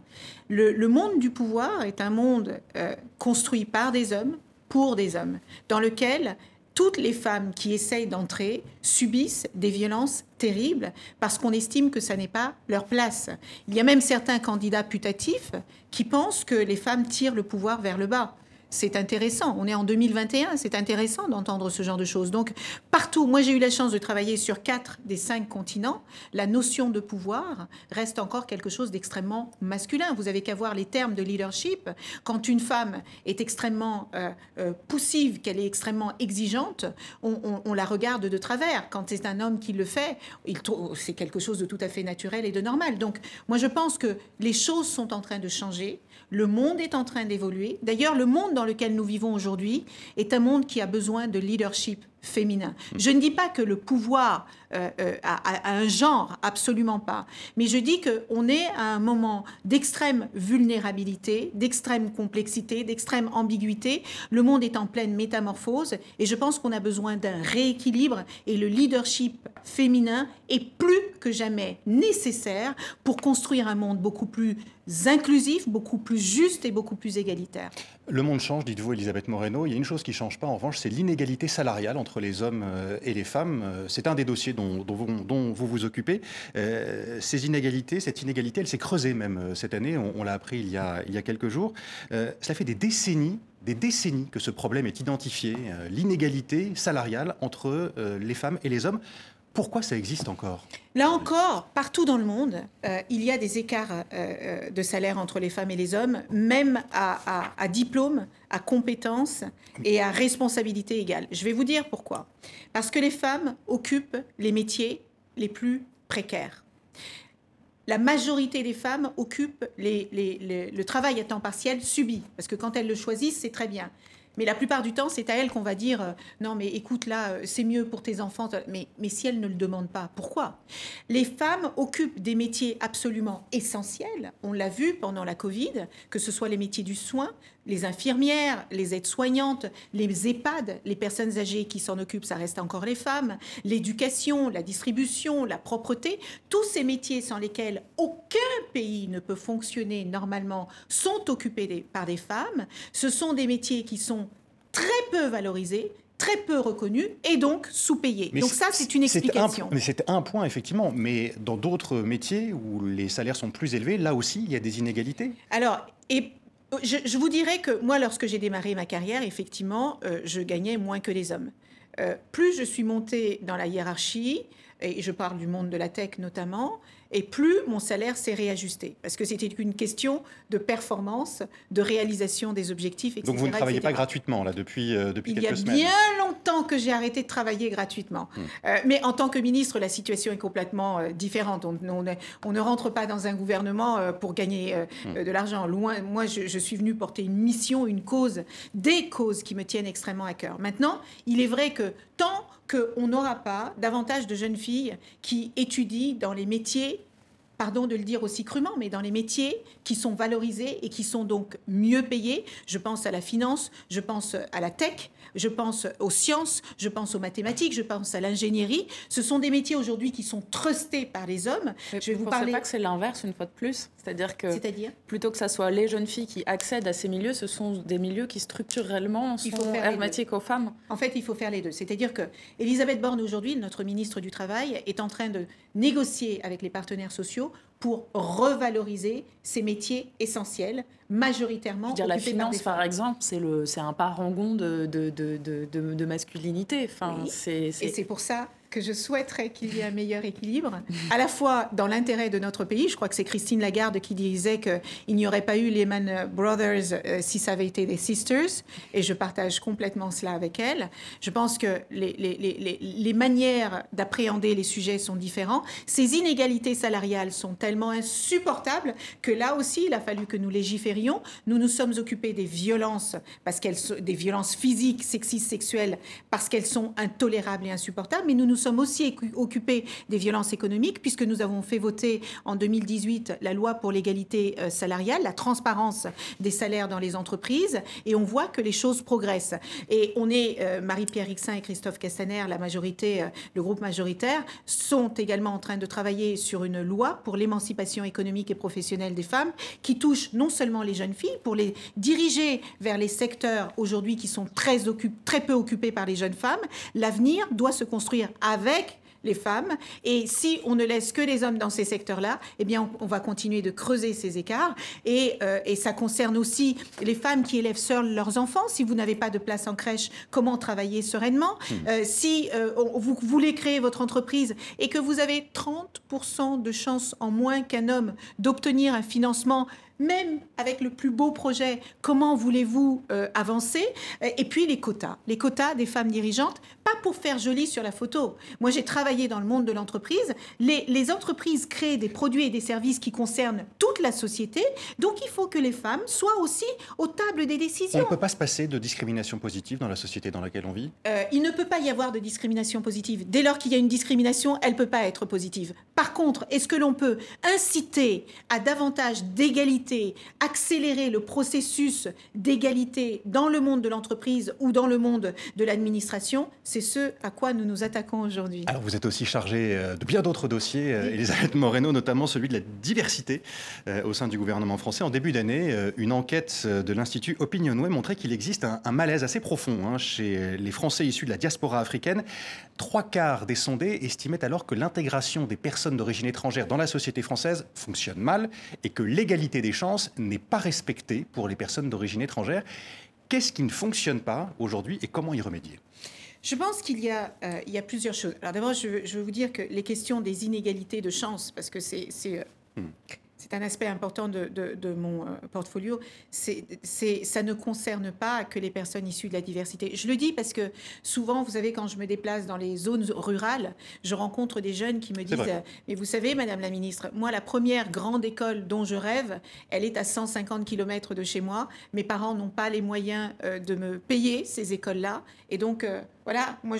Le, le monde du pouvoir est un monde euh, construit par des hommes, pour des hommes, dans lequel toutes les femmes qui essayent d'entrer subissent des violences terribles parce qu'on estime que ça n'est pas leur place. Il y a même certains candidats putatifs qui pensent que les femmes tirent le pouvoir vers le bas. C'est intéressant. On est en 2021. C'est intéressant d'entendre ce genre de choses. Donc, partout, moi j'ai eu la chance de travailler sur quatre des cinq continents. La notion de pouvoir reste encore quelque chose d'extrêmement masculin. Vous avez qu'à voir les termes de leadership. Quand une femme est extrêmement euh, euh, poussive, qu'elle est extrêmement exigeante, on, la regarde de travers. Quand c'est un homme qui le fait, c'est quelque chose de tout à fait naturel et de normal. Donc, moi je pense que les choses sont en train de changer. Le monde est en train d'évoluer. D'ailleurs, le monde lequel nous vivons aujourd'hui est un monde qui a besoin de leadership féminin. Je ne dis pas que le pouvoir euh, euh, a- a un genre, absolument pas. Mais je dis qu'on est à un moment d'extrême vulnérabilité, d'extrême complexité, d'extrême ambiguïté. Le monde est en pleine métamorphose et je pense qu'on a besoin d'un rééquilibre et le leadership féminin est plus que jamais nécessaire pour construire un monde beaucoup plus inclusif, beaucoup plus juste et beaucoup plus égalitaire. Le monde change, dites-vous, Elisabeth Moreno. Il y a une chose qui ne change pas, en revanche, c'est l'inégalité salariale entre les hommes euh, et les femmes. C'est un des dossiers dont, vous, vous, occupez. Euh, ces inégalités, cette inégalité, elle s'est creusée même cette année. On, l'a appris il y, a, il y a quelques jours. cela fait des décennies des décennies que ce problème est identifié, l'inégalité salariale entre les femmes et les hommes. Pourquoi ça existe encore Là encore, partout dans le monde, euh, il y a des écarts euh, euh, de salaire entre les femmes et les hommes, même à, diplôme, à compétences et à responsabilité égale. Je vais vous dire pourquoi. Parce que les femmes occupent les métiers les plus précaires. La majorité des femmes occupent le travail à temps partiel subi, parce que quand elles le choisissent, c'est très bien. Mais la plupart du temps, c'est à elle qu'on va dire euh, non, mais écoute, là, euh, c'est mieux pour tes enfants. Mais, mais si elle ne le demande pas, pourquoi? Les femmes occupent des métiers absolument essentiels. On l'a vu pendant la Covid, que ce soit les métiers du soin, les infirmières, les aides-soignantes, les EHPAD, les personnes âgées qui s'en occupent, ça reste encore les femmes, l'éducation, la distribution, la propreté, tous ces métiers sans lesquels aucun pays ne peut fonctionner normalement sont occupés par des femmes. Ce sont des métiers qui sont très peu valorisés, très peu reconnus et donc sous-payés. Donc ça, c'est une explication. mais c'est un point, effectivement. Mais dans d'autres métiers où les salaires sont plus élevés, là aussi, il y a des inégalités? Alors, et je, vous dirais que moi, lorsque j'ai démarré ma carrière, effectivement, euh, je gagnais moins que les hommes. Euh, plus je suis montée dans la hiérarchie, et je parle du monde de la tech notamment, et plus mon salaire s'est réajusté. Parce que c'était une question de performance, de réalisation des objectifs, etc. Donc vous ne travaillez pas gratuitement, là, depuis, euh, depuis quelques semaines Il y a bien longtemps que j'ai arrêté de travailler gratuitement. Hmm. Euh, mais en tant que ministre, la situation est complètement euh, différente. On, on, ne rentre pas dans un gouvernement pour gagner hmm. de l'argent. Loin, moi, je, je suis venue porter une mission, une cause, des causes qui me tiennent extrêmement à cœur. Maintenant, il est vrai que tant qu'on n'aura pas davantage de jeunes filles qui étudient dans les métiers pardon de le dire aussi crûment, mais dans les métiers qui sont valorisés et qui sont donc mieux payés. Je pense à la finance, je pense à la tech, je pense aux sciences, je pense aux mathématiques, je pense à l'ingénierie. Ce sont des métiers aujourd'hui qui sont trustés par les hommes. je vais vous parler. pas que c'est l'inverse une fois de plus, c'est-à-dire que plutôt que ça soit les jeunes filles qui accèdent à ces milieux, ce sont des milieux qui structurellement sont il hermétiques aux femmes. En fait, il faut faire les deux. C'est-à-dire que Elisabeth Borne aujourd'hui, notre ministre du travail, est en train de négocier avec les partenaires sociaux pour revaloriser ces métiers essentiels, majoritairement. Je dire, la finance, par exemple, c'est un parangon de, de, de, de masculinité. Enfin, Et c'est pour ça que je souhaiterais qu'il y ait un meilleur équilibre, à la fois dans l'intérêt de notre pays. Je crois que c'est Christine Lagarde qui disait qu'il n'y aurait pas eu les Man Brothers euh, si ça avait été des Sisters, et je partage complètement cela avec elle. Je pense que les manières d'appréhender les sujets sont différentes. Ces inégalités salariales sont tellement insupportables que là aussi, il a fallu que nous légiférions. Nous nous sommes occupés des violences, parce qu'elles des violences physiques, sexistes, sexuelles, parce qu'elles sont intolérables et insupportables, mais nous nous sommes aussi occupés des violences économiques, puisque nous avons fait voter en 2018 la loi pour l'égalité euh, salariale, la transparence des salaires dans les entreprises, et on voit que les choses progressent. Et on est, euh, Marie-Pierre Rixin et Christophe Castaner, la majorité, euh, le groupe majoritaire, sont également en train de travailler sur une loi pour l'émancipation économique et professionnelle des femmes, qui touche non seulement les jeunes filles, pour les diriger vers les secteurs aujourd'hui qui sont très, très peu occupés par les jeunes femmes. L'avenir doit se construire à avec les femmes. Et si on ne laisse que les hommes dans ces secteurs-là, eh bien, on, va continuer de creuser ces écarts. Et, euh, et, ça concerne aussi les femmes qui élèvent seules leurs enfants. Si vous n'avez pas de place en crèche, comment travailler sereinement? Hmm. euh, Si euh, vous voulez créer votre entreprise et que vous avez 30% de chances en moins qu'un homme d'obtenir un financement même avec le plus beau projet, comment voulez-vous euh, avancer? Et puis les quotas, les quotas des femmes dirigeantes, pas pour faire joli sur la photo. Moi, j'ai travaillé dans le monde de l'entreprise. Les, les, entreprises créent des produits et des services qui concernent toute la société, donc il faut que les femmes soient aussi aux tables des décisions. On ne peut pas se passer de discrimination positive dans la société dans laquelle on vit? Euh, Il ne peut pas y avoir de discrimination positive. Dès lors qu'il y a une discrimination, elle ne peut pas être positive. Par contre, est-ce que l'on peut inciter à davantage d'égalité, accélérer le processus d'égalité dans le monde de l'entreprise ou dans le monde de l'administration C'est ce à quoi nous nous attaquons aujourd'hui. Alors vous êtes aussi chargée euh, de bien d'autres dossiers, euh, Elisabeth Moreno, notamment celui de la diversité euh, au sein du gouvernement français. En début d'année, une enquête de l'Institut Opinionway montrait qu'il existe un, malaise assez profond hein, chez les Français issus de la diaspora africaine. Trois quarts des sondés estimaient alors que l'intégration des personnes d'origine étrangère dans la société française fonctionne mal et que l'égalité des chances n'est pas respectée pour les personnes d'origine étrangère. Qu'est-ce qui ne fonctionne pas aujourd'hui et comment y remédier? Je pense qu'il y, a, euh, il y a plusieurs choses. Alors d'abord, je, veux vous dire que les questions des inégalités de chances, parce que c'est, euh, hmm c'est un aspect important de, mon euh, portfolio, c'est, ça ne concerne pas que les personnes issues de la diversité. Je le dis parce que souvent, vous savez, quand je me déplace dans les zones rurales, je rencontre des jeunes qui me disent, mais vous savez, Madame la Ministre, moi, la première grande école dont je rêve, elle est à 150 km de chez moi. Mes parents n'ont pas les moyens euh, de me payer ces écoles-là. Et donc, euh, voilà, moi,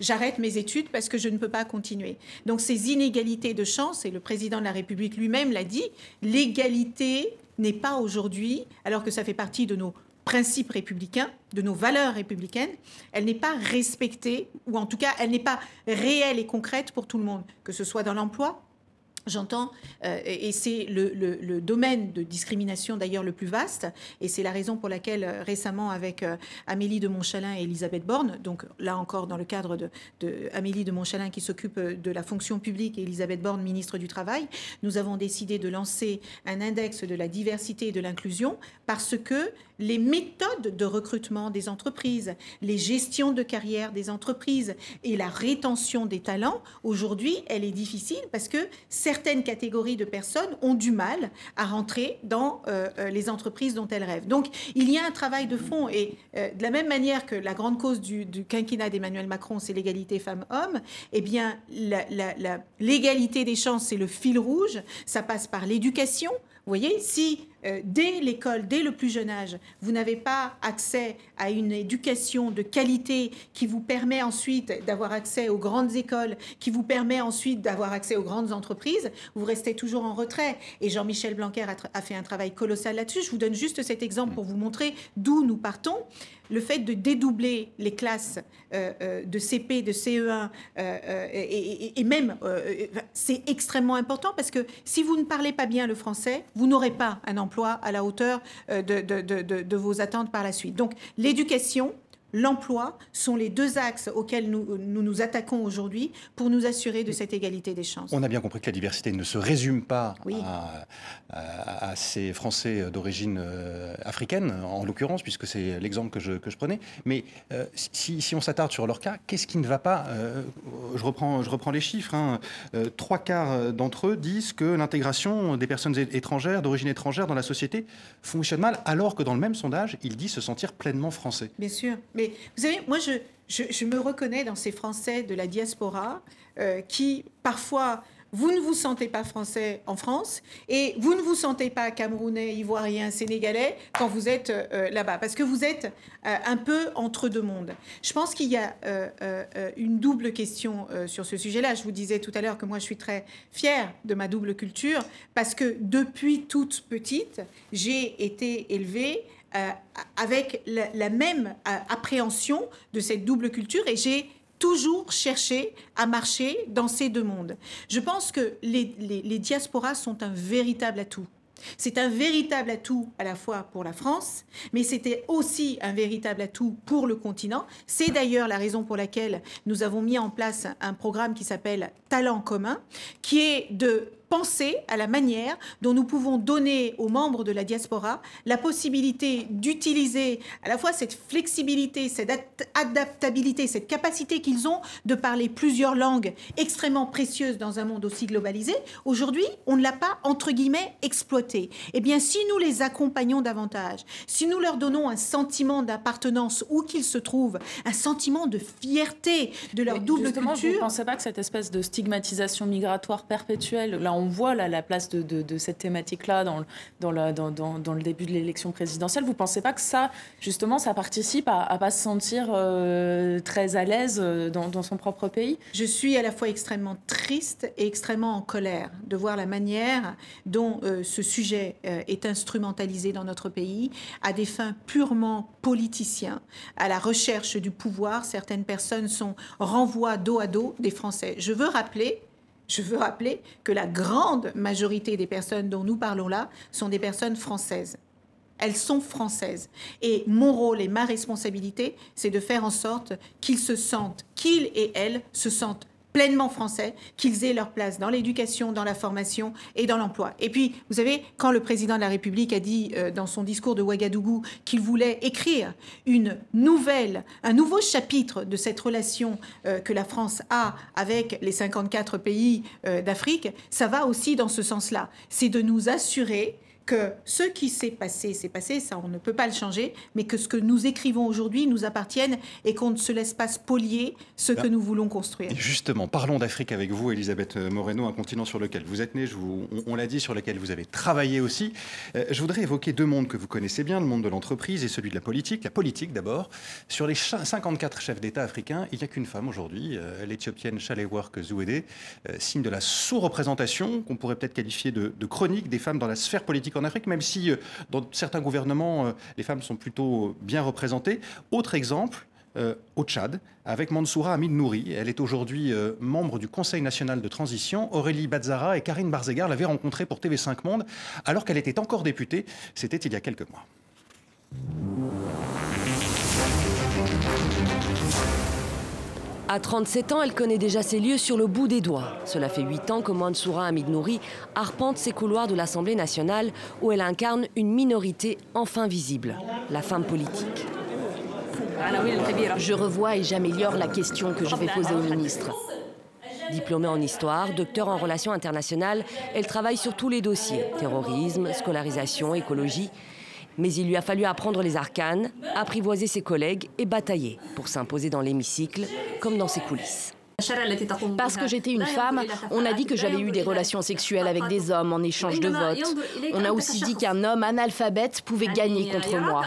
j'arrête mes études parce que je ne peux pas continuer. Donc, ces inégalités de chance, et le président de la République lui-même l'a dit, l'égalité n'est pas aujourd'hui, alors que ça fait partie de nos principes républicains, de nos valeurs républicaines, elle n'est pas respectée, ou en tout cas, elle n'est pas réelle et concrète pour tout le monde, que ce soit dans l'emploi, J'entends, euh, et c'est le, domaine de discrimination d'ailleurs le plus vaste, et c'est la raison pour laquelle euh, récemment avec euh, Amélie de Montchalin et Elisabeth Borne, donc là encore dans le cadre de, de Amélie de Montchalin qui s'occupe de la fonction publique et Elisabeth Borne, ministre du Travail, nous avons décidé de lancer un index de la diversité et de l'inclusion parce que les méthodes de recrutement des entreprises, les gestions de carrière des entreprises et la rétention des talents, aujourd'hui, elle est difficile parce que certaines catégories de personnes ont du mal à rentrer dans euh, euh, les entreprises dont elles rêvent. Donc, il y a un travail de fond et euh, de la même manière que la grande cause du, quinquennat d'Emmanuel Macron, c'est l'égalité femmes-hommes, eh bien, l'égalité des chances, c'est le fil rouge. Ça passe par l'éducation. Vous voyez, si euh, dès l'école, dès le plus jeune âge, vous n'avez pas accès à une éducation de qualité qui vous permet ensuite d'avoir accès aux grandes écoles, qui vous permet ensuite d'avoir accès aux grandes entreprises, vous restez toujours en retrait. Et Jean-Michel Blanquer a, fait un travail colossal là-dessus. Je vous donne juste cet exemple pour vous montrer d'où nous partons. Le fait de dédoubler les classes euh, euh, de CP, de CE1, et, et, même, c'est extrêmement important parce que si vous ne parlez pas bien le français, vous n'aurez pas un emploi à la hauteur euh, de, vos attentes par la suite. Donc l'éducation, l'emploi sont les deux axes auxquels nous, nous, attaquons aujourd'hui pour nous assurer de cette égalité des chances. On a bien compris que la diversité ne se résume pas à, ces Français d'origine euh, africaine, en l'occurrence, puisque c'est l'exemple que je, que je, prenais. Mais euh, si, si, on s'attarde sur leur cas, qu'est-ce qui ne va pas euh, je, reprends, je reprends les chiffres. Hein. trois quarts d'entre eux disent que l'intégration des personnes étrangères, d'origine étrangère dans la société fonctionne mal, alors que dans le même sondage, ils disent se sentir pleinement français. Bien sûr. Mais vous savez, moi, je, je, me reconnais dans ces Français de la diaspora euh, qui, parfois, vous ne vous sentez pas français en France et vous ne vous sentez pas camerounais, ivoirien, sénégalais quand vous êtes euh, là-bas, parce que vous êtes euh, un peu entre deux mondes. Je pense qu'il y a une double question sur ce sujet-là. Je vous disais tout à l'heure que moi, je suis très fière de ma double culture, parce que depuis toute petite, j'ai été élevée euh, avec la, même euh, appréhension de cette double culture et j'ai toujours cherché à marcher dans ces deux mondes. Je pense que les, les diasporas sont un véritable atout. C'est un véritable atout à la fois pour la France, mais c'était aussi un véritable atout pour le continent. C'est d'ailleurs la raison pour laquelle nous avons mis en place un programme qui s'appelle Talent commun, qui est de penser à la manière dont nous pouvons donner aux membres de la diaspora la possibilité d'utiliser à la fois cette flexibilité, cette adaptabilité, cette capacité qu'ils ont de parler plusieurs langues extrêmement précieuses dans un monde aussi globalisé. Aujourd'hui, on ne l'a pas, entre guillemets, exploité. Eh bien, si nous les accompagnons davantage, si nous leur donnons un sentiment d'appartenance où qu'ils se trouvent, un sentiment de fierté de leur double culture... Vous ne pensez pas que cette espèce de stigmatisation migratoire perpétuelle, là on voit là, la place de, cette thématique-là dans, le début de l'élection présidentielle. Vous ne pensez pas que ça, justement, ça participe à ne pas se sentir euh, très à l'aise euh, dans, son propre pays? Je suis à la fois extrêmement triste et extrêmement en colère de voir la manière dont euh, ce sujet est instrumentalisé dans notre pays à des fins purement politiciens, à la recherche du pouvoir. Certaines personnes sont renvoient dos à dos des Français. Je veux rappeler je veux rappeler que la grande majorité des personnes dont nous parlons là sont des personnes françaises. Elles sont françaises. Et mon rôle et ma responsabilité, c'est de faire en sorte qu'ils se sentent, qu'ils et elles se sentent pleinement français, qu'ils aient leur place dans l'éducation, dans la formation et dans l'emploi. Et puis, vous savez, quand le président de la République a dit euh, dans son discours de Ouagadougou qu'il voulait écrire une nouvelle, un nouveau chapitre de cette relation euh, que la France a avec les 54 pays euh, d'Afrique, ça va aussi dans ce sens-là. C'est de nous assurer que ce qui s'est passé, s'est passé, ça on ne peut pas le changer, mais que ce que nous écrivons aujourd'hui nous appartienne et qu'on ne se laisse pas spolier ce que nous voulons construire. justement, parlons d'Afrique avec vous, Elisabeth Moreno, un continent sur lequel vous êtes né, on, l'a dit, sur lequel vous avez travaillé aussi. Euh, je voudrais évoquer deux mondes que vous connaissez bien, le monde de l'entreprise et celui de la politique. La politique d'abord. Sur les 54 chefs d'État africains, il n'y a qu'une femme aujourd'hui, euh, l'Éthiopienne Chalework Zouédé, euh, signe de la sous-représentation qu'on pourrait peut-être qualifier de, de chronique des femmes dans la sphère politique en Afrique, même si euh, dans certains gouvernements, euh, les femmes sont plutôt bien représentées. Autre exemple, euh, au Tchad, avec Mansoura Hamid Nouri. Elle est aujourd'hui membre du Conseil national de transition. Aurélie Bazzara et Karine Barzegar l'avaient rencontrée pour TV5 Monde alors qu'elle était encore députée. C'était il y a quelques mois. À 37 ans, elle connaît déjà ces lieux sur le bout des doigts. Cela fait 8 ans que Mansoura Hamid Nouri arpente ces couloirs de l'Assemblée nationale où elle incarne une minorité enfin visible, la femme politique. Je revois et j'améliore la question que je vais poser au ministre. Diplômée en histoire, docteur en relations internationales, elle travaille sur tous les dossiers terrorisme, scolarisation, écologie mais il lui a fallu apprendre les arcanes, apprivoiser ses collègues et batailler pour s'imposer dans l'hémicycle comme dans ses coulisses. Parce que j'étais une femme, on a dit que j'avais eu des relations sexuelles avec des hommes en échange de votes. On a aussi dit qu'un homme analphabète pouvait gagner contre moi.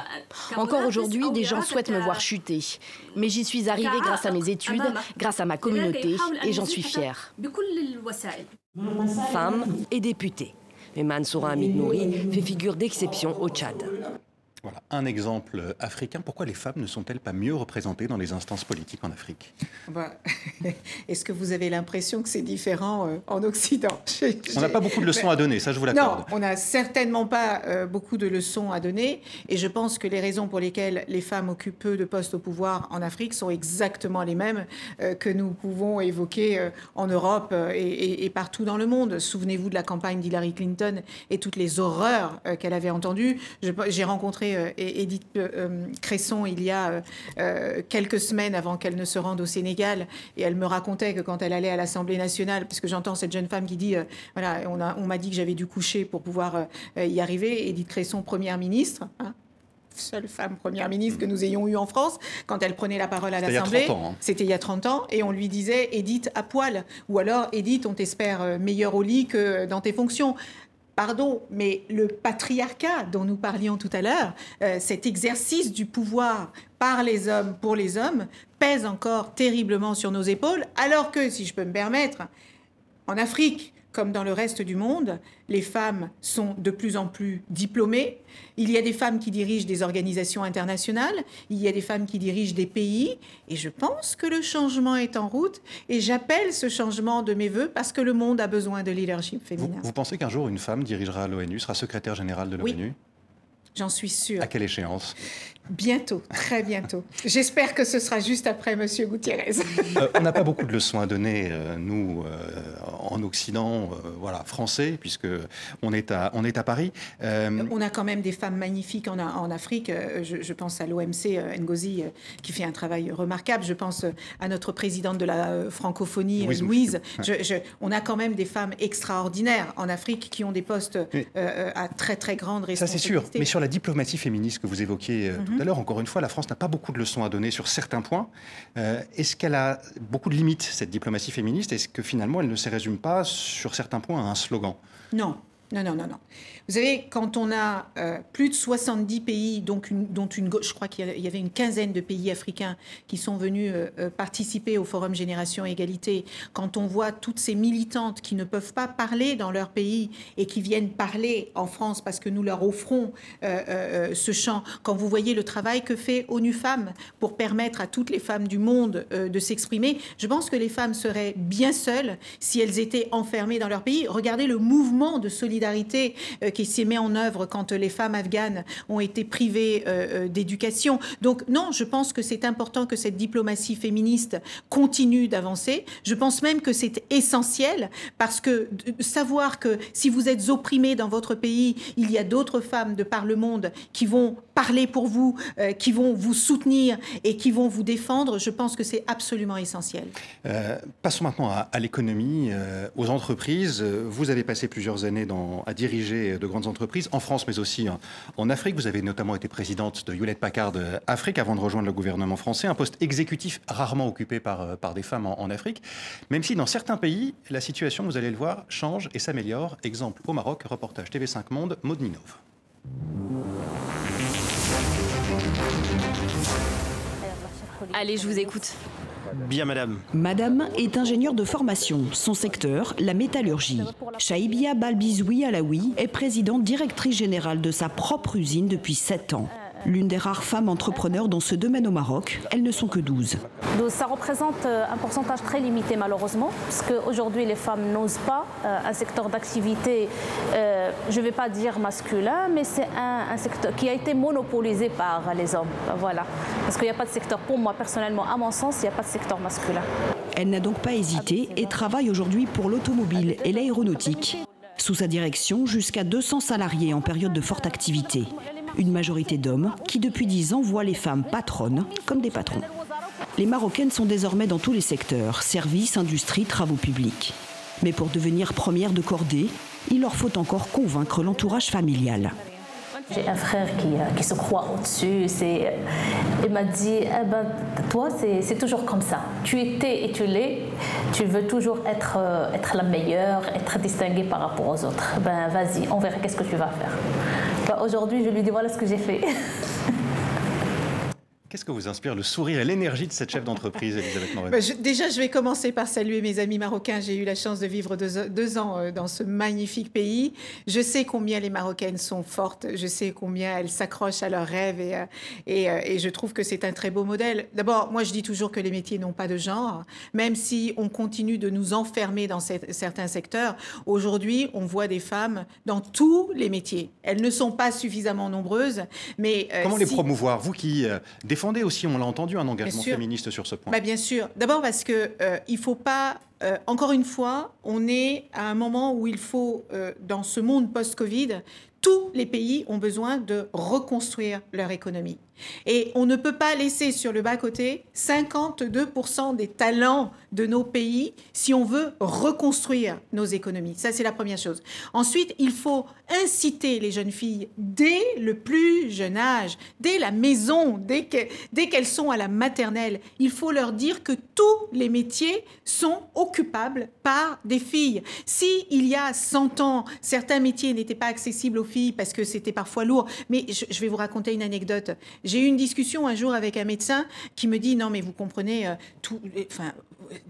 Encore aujourd'hui, des gens souhaitent me voir chuter. Mais j'y suis arrivée grâce à mes études, grâce à ma communauté, et j'en suis fière. Femme et députée. Mais Mansoura Hamid Nouri fait figure d'exception au Tchad. Voilà, un exemple africain. Pourquoi les femmes ne sont-elles pas mieux représentées dans les instances politiques en Afrique? Bah, Est-ce que vous avez l'impression que c'est différent euh, en Occident? On n'a pas beaucoup de leçons à donner, ça je vous l'accorde. Non, on n'a certainement pas euh, beaucoup de leçons à donner. Et je pense que les raisons pour lesquelles les femmes occupent peu de postes au pouvoir en Afrique sont exactement les mêmes euh, que nous pouvons évoquer en Europe et, et, partout dans le monde. Souvenez-vous de la campagne d'Hillary Clinton et toutes les horreurs qu'elle avait entendues. J'ai rencontré euh, Edith euh, euh, Cresson il y a quelques semaines avant qu'elle ne se rende au Sénégal. Et elle me racontait que quand elle allait à l'Assemblée nationale, puisque j'entends cette jeune femme qui dit voilà, on m'a dit que j'avais dû coucher pour pouvoir y arriver. Edith Cresson, première ministre. Hein, seule femme première ministre que nous ayons eue en France, quand elle prenait la parole à l'Assemblée. Hein. C'était il y a 30 ans. Et on lui disait Edith à poil. Ou alors Edith, on t'espère meilleur au lit que dans tes fonctions pardon, mais le patriarcat dont nous parlions tout à l'heure, euh, cet exercice du pouvoir par les hommes, pour les hommes, pèse encore terriblement sur nos épaules, alors que, si je peux me permettre, en Afrique, comme dans le reste du monde, les femmes sont de plus en plus diplômées. Il y a des femmes qui dirigent des organisations internationales, il y a des femmes qui dirigent des pays, et je pense que le changement est en route, et j'appelle ce changement de mes voeux parce que le monde a besoin de leadership féminin. Vous, pensez qu'un jour une femme dirigera l'ONU, sera secrétaire générale de l'ONU? J'en suis sûre. À quelle échéance? Bientôt, très bientôt. J'espère que ce sera juste après Monsieur Gutiérrez. Euh, on n'a pas beaucoup de leçons à donner, euh, nous, euh, en Occident, voilà, français, puisque on est à, on est à Paris. On a quand même des femmes magnifiques en, en Afrique. Je, pense à l'OMC Ngozi, qui fait un travail remarquable. Je pense à notre présidente de la francophonie, Louise. on a quand même des femmes extraordinaires en Afrique qui ont des postes à très très grande responsabilité. Ça c'est sûr. Mais sur la diplomatie féministe que vous évoquiez tout l'heure, encore une fois, la France n'a pas beaucoup de leçons à donner sur certains points. Euh, est-ce qu'elle a beaucoup de limites, cette diplomatie féministe? Est-ce que finalement, elle ne se résume pas, sur certains points, à un slogan? Non, non, non, non, non. Vous savez, quand on a euh, plus de 70 pays, donc une, dont une, je crois qu'il y avait une quinzaine de pays africains qui sont venus euh, euh, participer au Forum Génération Égalité, quand on voit toutes ces militantes qui ne peuvent pas parler dans leur pays et qui viennent parler en France parce que nous leur offrons ce champ, quand vous voyez le travail que fait ONU Femmes pour permettre à toutes les femmes du monde de s'exprimer, je pense que les femmes seraient bien seules si elles étaient enfermées dans leur pays. Regardez le mouvement de solidarité qui s'est mis en œuvre quand les femmes afghanes ont été privées euh, euh, d'éducation. Donc non, je pense que c'est important que cette diplomatie féministe continue d'avancer. Je pense même que c'est essentiel parce que savoir que si vous êtes opprimé dans votre pays, il y a d'autres femmes de par le monde qui vont parler pour vous, euh, qui vont vous soutenir et qui vont vous défendre, je pense que c'est absolument essentiel. passons maintenant à, l'économie, aux entreprises. Vous avez passé plusieurs années dans, à diriger de grandes entreprises, en France mais aussi en, Afrique. Vous avez notamment été présidente de Hewlett Packard Afrique avant de rejoindre le gouvernement français, un poste exécutif rarement occupé par, euh, par des femmes en, Afrique, même si dans certains pays, la situation, vous allez le voir, change et s'améliore. Exemple au Maroc, reportage TV5 Monde, Maud Minov. Allez, je vous écoute. Bien, madame. Madame est ingénieure de formation. Son secteur, la métallurgie. Shaibia Balbizoui Alaoui est présidente directrice générale de sa propre usine depuis 7 ans. L'une des rares femmes entrepreneurs dans ce domaine au Maroc, elles ne sont que 12. Ça représente euh, un pourcentage très limité malheureusement, parce qu'aujourd'hui les femmes n'osent pas euh, un secteur d'activité, euh, je ne vais pas dire masculin, mais c'est un, secteur qui a été monopolisé par les hommes. Voilà. Parce qu'il n'y a pas de secteur, pour moi personnellement, à mon sens, il n'y a pas de secteur masculin. Elle n'a donc pas hésité et travaille aujourd'hui pour l'automobile et l'aéronautique. Sous sa direction, jusqu'à 200 salariés en période de forte activité. Une majorité d'hommes qui, depuis 10 ans, voient les femmes patronnes comme des patrons. Les Marocaines sont désormais dans tous les secteurs, services, industrie, travaux publics. Mais pour devenir première de cordée, il leur faut encore convaincre l'entourage familial. J'ai un frère qui, euh, qui se croit au-dessus. Euh, il m'a dit eh ben, Toi, c'est toujours comme ça. Tu étais et tu l'es. Tu veux toujours être, euh, être la meilleure, être distinguée par rapport aux autres. Ben, vas-y, on verra qu'est-ce que tu vas faire. Ben, Aujourd'hui, je lui dis Voilà ce que j'ai fait. Qu'est-ce que vous inspire le sourire et l'énergie de cette chef d'entreprise, Elisabeth Moret bah, Déjà, je vais commencer par saluer mes amis marocains. J'ai eu la chance de vivre deux, ans euh, dans ce magnifique pays. Je sais combien les Marocaines sont fortes. Je sais combien elles s'accrochent à leurs rêves et, euh, euh, et, je trouve que c'est un très beau modèle. D'abord, moi, je dis toujours que les métiers n'ont pas de genre. Même si on continue de nous enfermer dans certains secteurs, aujourd'hui, on voit des femmes dans tous les métiers. Elles ne sont pas suffisamment nombreuses, mais... Comment les promouvoir? Vous qui défendez aussi, on l'a entendu, un engagement féministe sur ce point. Bah bien sûr. D'abord parce que euh, il faut pas. Euh, encore une fois, on est à un moment où il faut, euh, dans ce monde post-Covid, tous les pays ont besoin de reconstruire leur économie. Et on ne peut pas laisser sur le bas-côté 52% des talents de nos pays si on veut reconstruire nos économies. Ça, c'est la première chose. Ensuite, il faut inciter les jeunes filles dès le plus jeune âge, dès la maison, dès qu'elles sont à la maternelle. Il faut leur dire que tous les métiers sont occupables par des filles. Si il y a 100 ans, certains métiers n'étaient pas accessibles aux filles parce que c'était parfois lourd, mais je, vais vous raconter une anecdote. J'ai eu une discussion un jour avec un médecin qui me dit non mais vous comprenez euh, tout, enfin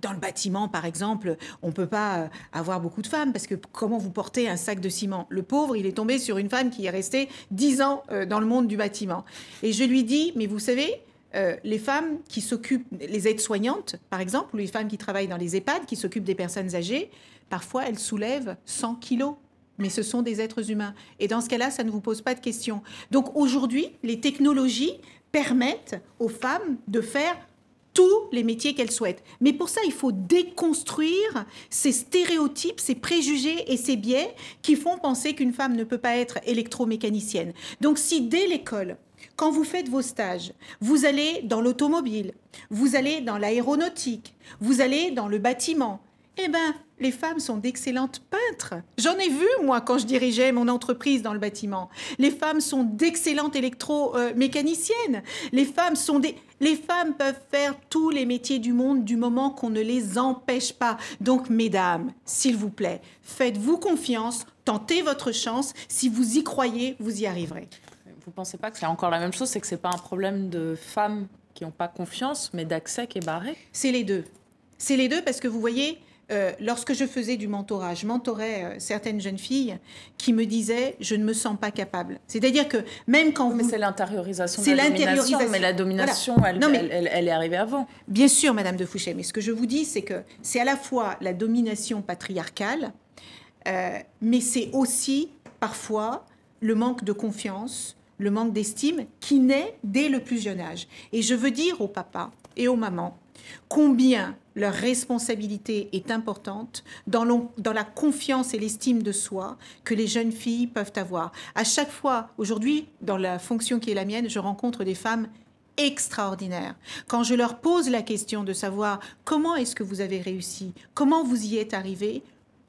dans le bâtiment par exemple, on peut pas euh, avoir beaucoup de femmes parce que comment vous portez un sac de ciment? Le pauvre, il est tombé sur une femme qui est restée dix ans euh, dans le monde du bâtiment. Et je lui dis mais vous savez les femmes qui s'occupent, les aides-soignantes, par exemple, ou les femmes qui travaillent dans les EHPAD, qui s'occupent des personnes âgées, parfois elles soulèvent 100 kilos mais ce sont des êtres humains. Et dans ce cas-là, ça ne vous pose pas de questions. Donc aujourd'hui, les technologies permettent aux femmes de faire tous les métiers qu'elles souhaitent. Mais pour ça, il faut déconstruire ces stéréotypes, ces préjugés et ces biais qui font penser qu'une femme ne peut pas être électromécanicienne. Donc si dès l'école, quand vous faites vos stages, vous allez dans l'automobile, vous allez dans l'aéronautique, vous allez dans le bâtiment, Eh bien, les femmes sont d'excellentes peintres. J'en ai vu, moi, quand je dirigeais mon entreprise dans le bâtiment. Les femmes sont d'excellentes électromécaniciennes. Les femmes sont des... Les femmes peuvent faire tous les métiers du monde du moment qu'on ne les empêche pas. Donc, mesdames, s'il vous plaît, faites-vous confiance, tentez votre chance. Si vous y croyez, vous y arriverez. Vous ne pensez pas que c'est encore la même chose C'est que ce n'est pas un problème de femmes qui n'ont pas confiance, mais d'accès qui est barré? C'est les deux. C'est les deux parce que vous voyez, euh, lorsque je faisais du mentorat, je mentorais euh, certaines jeunes filles qui me disaient je ne me sens pas capable. C'est-à-dire que même quand mais c'est l'intériorisation. C'est l'intériorisation, mais la domination, elle, elle, est arrivée avant. Bien sûr, Madame de Fouché, mais ce que je vous dis, c'est que c'est à la fois la domination patriarcale, euh, mais c'est aussi parfois le manque de confiance, le manque d'estime qui naît dès le plus jeune âge. Et je veux dire aux papas et aux mamans combien leur responsabilité est importante dans, la confiance et l'estime de soi que les jeunes filles peuvent avoir. À chaque fois, aujourd'hui, dans la fonction qui est la mienne, je rencontre des femmes extraordinaires. Quand je leur pose la question de savoir comment est-ce que vous avez réussi, comment vous y êtes arrivé,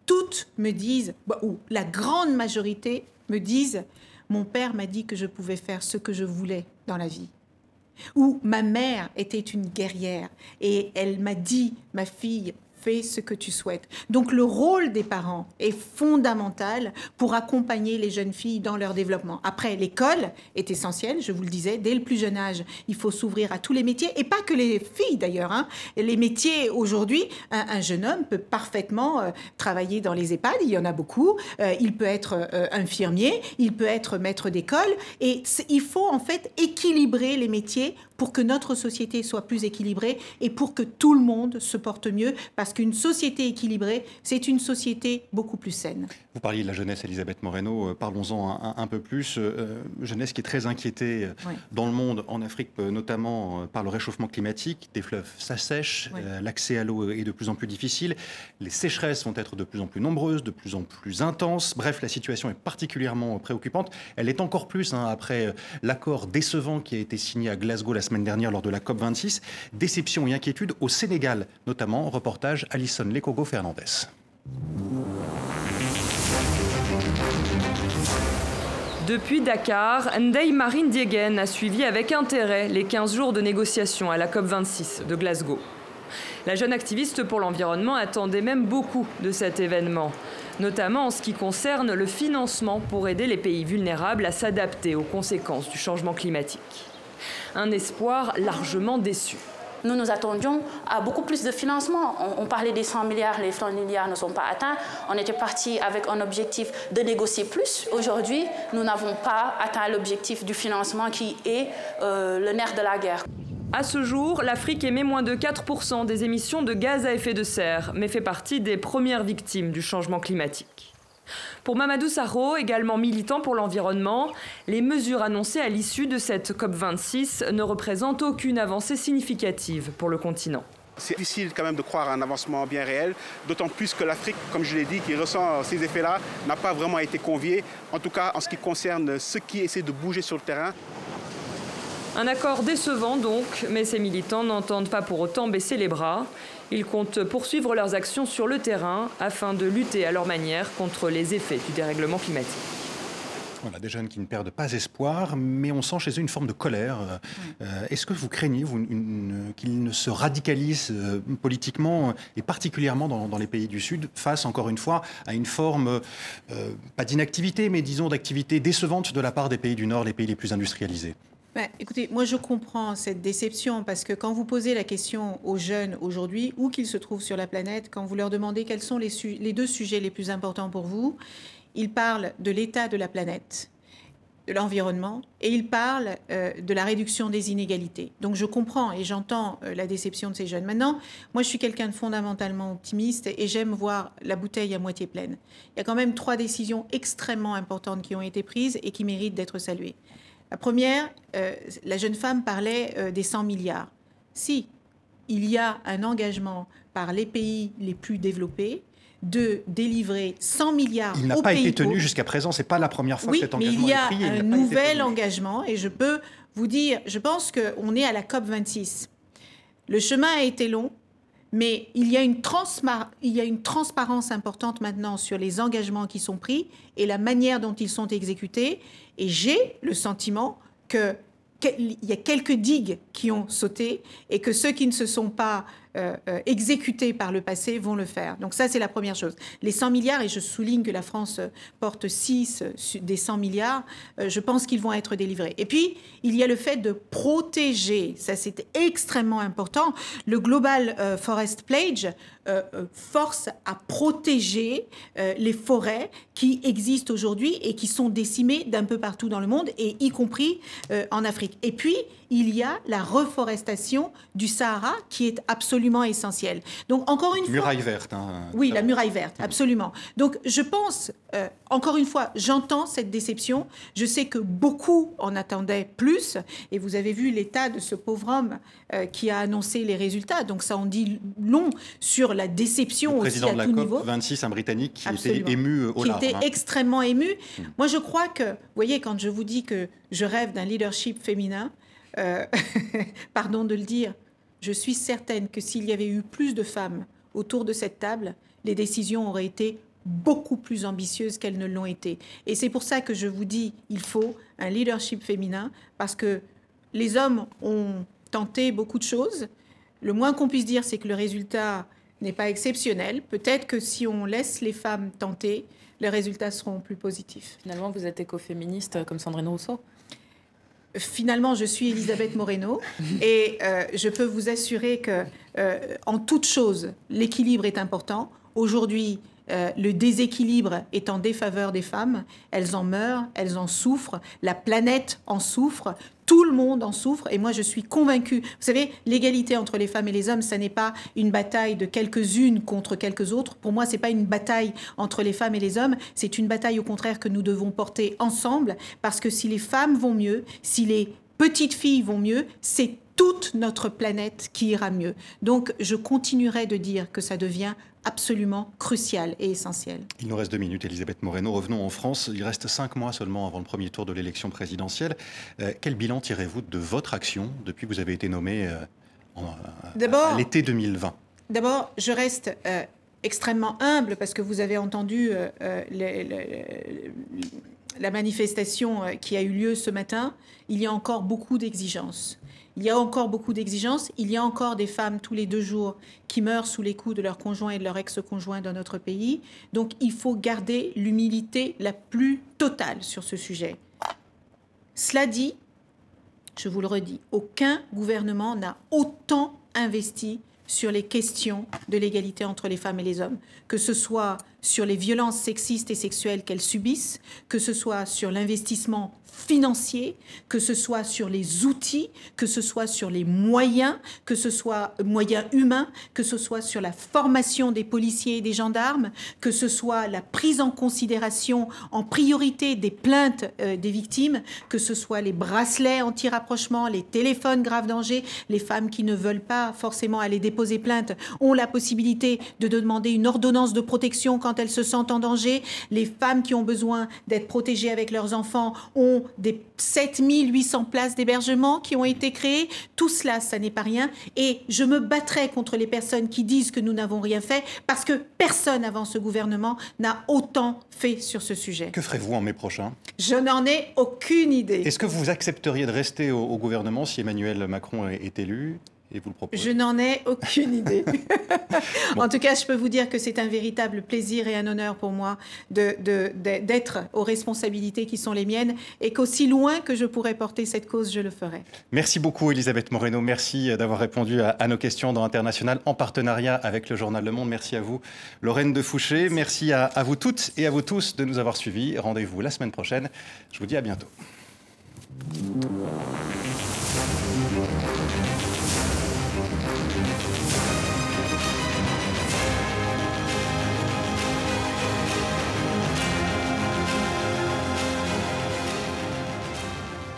toutes me disent, bah, ou la grande majorité me disent, mon père m'a dit que je pouvais faire ce que je voulais dans la vie où ma mère était une guerrière. Et elle m'a dit, ma fille, fais ce que tu souhaites. Donc le rôle des parents est fondamental pour accompagner les jeunes filles dans leur développement. Après, l'école est essentielle, je vous le disais, dès le plus jeune âge, il faut s'ouvrir à tous les métiers, et pas que les filles d'ailleurs. Hein. Les métiers aujourd'hui, un, jeune homme peut parfaitement euh, travailler dans les EHPAD, il y en a beaucoup, euh, il peut être euh, infirmier, il peut être maître d'école, et il faut en fait équilibrer les métiers pour que notre société soit plus équilibrée et pour que tout le monde se porte mieux, qu'une société équilibrée, c'est une société beaucoup plus saine. Vous parliez de la jeunesse, Elisabeth Moreno, euh, parlons-en un, peu plus. Euh, jeunesse qui est très inquiétée euh, dans le monde, en Afrique notamment, par le réchauffement climatique. Des fleuves s'assèchent, l'accès à l'eau est de plus en plus difficile, les sécheresses vont être de plus en plus nombreuses, de plus en plus intenses. Bref, la situation est particulièrement préoccupante. Elle est encore plus hein, après l'accord décevant qui a été signé à Glasgow la semaine dernière lors de la COP26. Déception et inquiétude au Sénégal, notamment. Reportage Alison Lekogo Fernandez. Depuis Dakar, Ndei Marine Diegen a suivi avec intérêt les 15 jours de négociations à la COP26 de Glasgow. La jeune activiste pour l'environnement attendait même beaucoup de cet événement, notamment en ce qui concerne le financement pour aider les pays vulnérables à s'adapter aux conséquences du changement climatique un espoir largement déçu. Nous nous attendions à beaucoup plus de financement. On, parlait des 100 milliards, les 100 milliards ne sont pas atteints. On était parti avec un objectif de négocier plus. Aujourd'hui, nous n'avons pas atteint l'objectif du financement qui est euh, le nerf de la guerre. À ce jour, l'Afrique émet moins de 4% des émissions de gaz à effet de serre, mais fait partie des premières victimes du changement climatique. Pour Mamadou Sarro, également militant pour l'environnement, les mesures annoncées à l'issue de cette COP26 ne représentent aucune avancée significative pour le continent. C'est difficile quand même de croire à un avancement bien réel, d'autant plus que l'Afrique, comme je l'ai dit, qui ressent ces effets-là, n'a pas vraiment été conviée, en tout cas en ce qui concerne ceux qui essaient de bouger sur le terrain. Un accord décevant donc, mais ces militants n'entendent pas pour autant baisser les bras. Ils comptent poursuivre leurs actions sur le terrain afin de lutter à leur manière contre les effets du dérèglement climatique. Voilà, des jeunes qui ne perdent pas espoir, mais on sent chez eux une forme de colère. Euh, est-ce que vous craignez qu'ils ne se radicalisent euh, politiquement et particulièrement dans, les pays du Sud face, encore une fois, à une forme, euh, pas d'inactivité, mais disons d'activité décevante de la part des pays du Nord, les pays les plus industrialisés? Ben, écoutez, moi je comprends cette déception parce que quand vous posez la question aux jeunes aujourd'hui, où qu'ils se trouvent sur la planète, quand vous leur demandez quels sont les, deux sujets les plus importants pour vous, ils parlent de l'état de la planète, de l'environnement, et ils parlent euh, de la réduction des inégalités. Donc je comprends et j'entends euh, la déception de ces jeunes. Maintenant, moi je suis quelqu'un de fondamentalement optimiste et j'aime voir la bouteille à moitié pleine. Il y a quand même trois décisions extrêmement importantes qui ont été prises et qui méritent d'être saluées. La première, euh, la jeune femme parlait euh, des 100 milliards. Si il y a un engagement par les pays les plus développés de délivrer 100 milliards Il n'a pas été tenu jusqu'à présent, c'est pas la première fois que cet engagement est pris. il y a un nouvel engagement et je peux vous dire, je pense qu'on est à la COP 26. Le chemin a été long, mais il y, a une transparence importante maintenant sur les engagements qui sont pris et la manière dont ils sont exécutés. Et j'ai le sentiment que il y a quelques digues qui ont sauté et que ceux qui ne se sont pas euh, euh, exécutés par le passé vont le faire. Donc ça, c'est la première chose. Les 100 milliards, et je souligne que la France porte 6 des 100 milliards, euh, je pense qu'ils vont être délivrés. Et puis, il y a le fait de protéger, ça c'est extrêmement important. Le Global Forest Pledge force à protéger les forêts qui existent aujourd'hui et qui sont décimées d'un peu partout dans le monde, et y compris en Afrique. Et puis, il y a la reforestation du Sahara qui est absolument essentielle. Donc encore une muraille fois, verte. Hein, oui, la muraille verte, absolument. Donc je pense, euh, encore une fois, j'entends cette déception. Je sais que beaucoup en attendaient plus, et vous avez vu l'état de ce pauvre homme euh, qui a annoncé les résultats. Donc ça en dit long sur la déception Le président aussi à de la COP, niveau. 26, un Britannique qui Absolument. était ému au qui larmes. était hein. extrêmement ému. Moi, je crois que, vous voyez, quand je vous dis que je rêve d'un leadership féminin, euh, pardon de le dire, je suis certaine que s'il y avait eu plus de femmes autour de cette table, les décisions auraient été beaucoup plus ambitieuses qu'elles ne l'ont été. Et c'est pour ça que je vous dis, il faut un leadership féminin, parce que les hommes ont tenté beaucoup de choses. Le moins qu'on puisse dire, c'est que le résultat n'est pas exceptionnel. Peut-être que si on laisse les femmes tenter, les résultats seront plus positifs. Finalement, vous êtes écoféministe euh, comme Sandrine Rousseau Finalement, je suis Elisabeth Moreno et euh, je peux vous assurer que, euh, en toute chose, l'équilibre est important. Aujourd'hui, euh, le déséquilibre est en défaveur des femmes. Elles en meurent, elles en souffrent, la planète en souffre, tout le monde en souffre. Et moi, je suis convaincue. Vous savez, l'égalité entre les femmes et les hommes, ça n'est pas une bataille de quelques-unes contre quelques autres. Pour moi, c'est pas une bataille entre les femmes et les hommes. C'est une bataille, au contraire, que nous devons porter ensemble. Parce que si les femmes vont mieux, si les petites filles vont mieux, c'est toute notre planète qui ira mieux. Donc, je continuerai de dire que ça devient absolument crucial et essentiel. Il nous reste deux minutes, Elisabeth Moreno. Revenons en France. Il reste cinq mois seulement avant le premier tour de l'élection présidentielle. Euh, quel bilan tirez-vous de votre action depuis que vous avez été nommé euh, D'abord- à l'été 2020 D'abord, je reste euh, extrêmement humble parce que vous avez entendu euh, euh, la manifestation euh, qui a eu lieu ce matin. Il y a encore beaucoup d'exigences. Il y a encore beaucoup d'exigences. Il y a encore des femmes tous les deux jours qui meurent sous les coups de leur conjoint et de leur ex-conjoint dans notre pays. Donc il faut garder l'humilité la plus totale sur ce sujet. Cela dit, je vous le redis, aucun gouvernement n'a autant investi sur les questions de l'égalité entre les femmes et les hommes, que ce soit sur les violences sexistes et sexuelles qu'elles subissent, que ce soit sur l'investissement financier, que ce soit sur les outils, que ce soit sur les moyens, que ce soit moyens humains, que ce soit sur la formation des policiers et des gendarmes, que ce soit la prise en considération en priorité des plaintes euh, des victimes, que ce soit les bracelets anti-rapprochement, les téléphones grave danger, les femmes qui ne veulent pas forcément aller déposer plainte ont la possibilité de demander une ordonnance de protection quand elles se sentent en danger. Les femmes qui ont besoin d'être protégées avec leurs enfants ont des 7800 places d'hébergement qui ont été créées. Tout cela, ça n'est pas rien. Et je me battrai contre les personnes qui disent que nous n'avons rien fait parce que personne avant ce gouvernement n'a autant fait sur ce sujet. Que ferez-vous en mai prochain? Je n'en ai aucune idée. Est-ce que vous accepteriez de rester au, au gouvernement si Emmanuel Macron est, est élu? Et vous le proposez Je n'en ai aucune idée. En tout cas, je peux vous dire que c'est un véritable plaisir et un honneur pour moi de- de- de- d'être aux responsabilités qui sont les miennes et qu'aussi loin que je pourrais porter cette cause, je le ferai. Merci beaucoup Elisabeth Moreno, merci d'avoir répondu à, à nos questions dans International en partenariat avec le journal Le Monde. Merci à vous Lorraine de Fouché, merci à, à vous toutes et à vous tous de nous avoir suivis. Rendez-vous la semaine prochaine. Je vous dis à bientôt.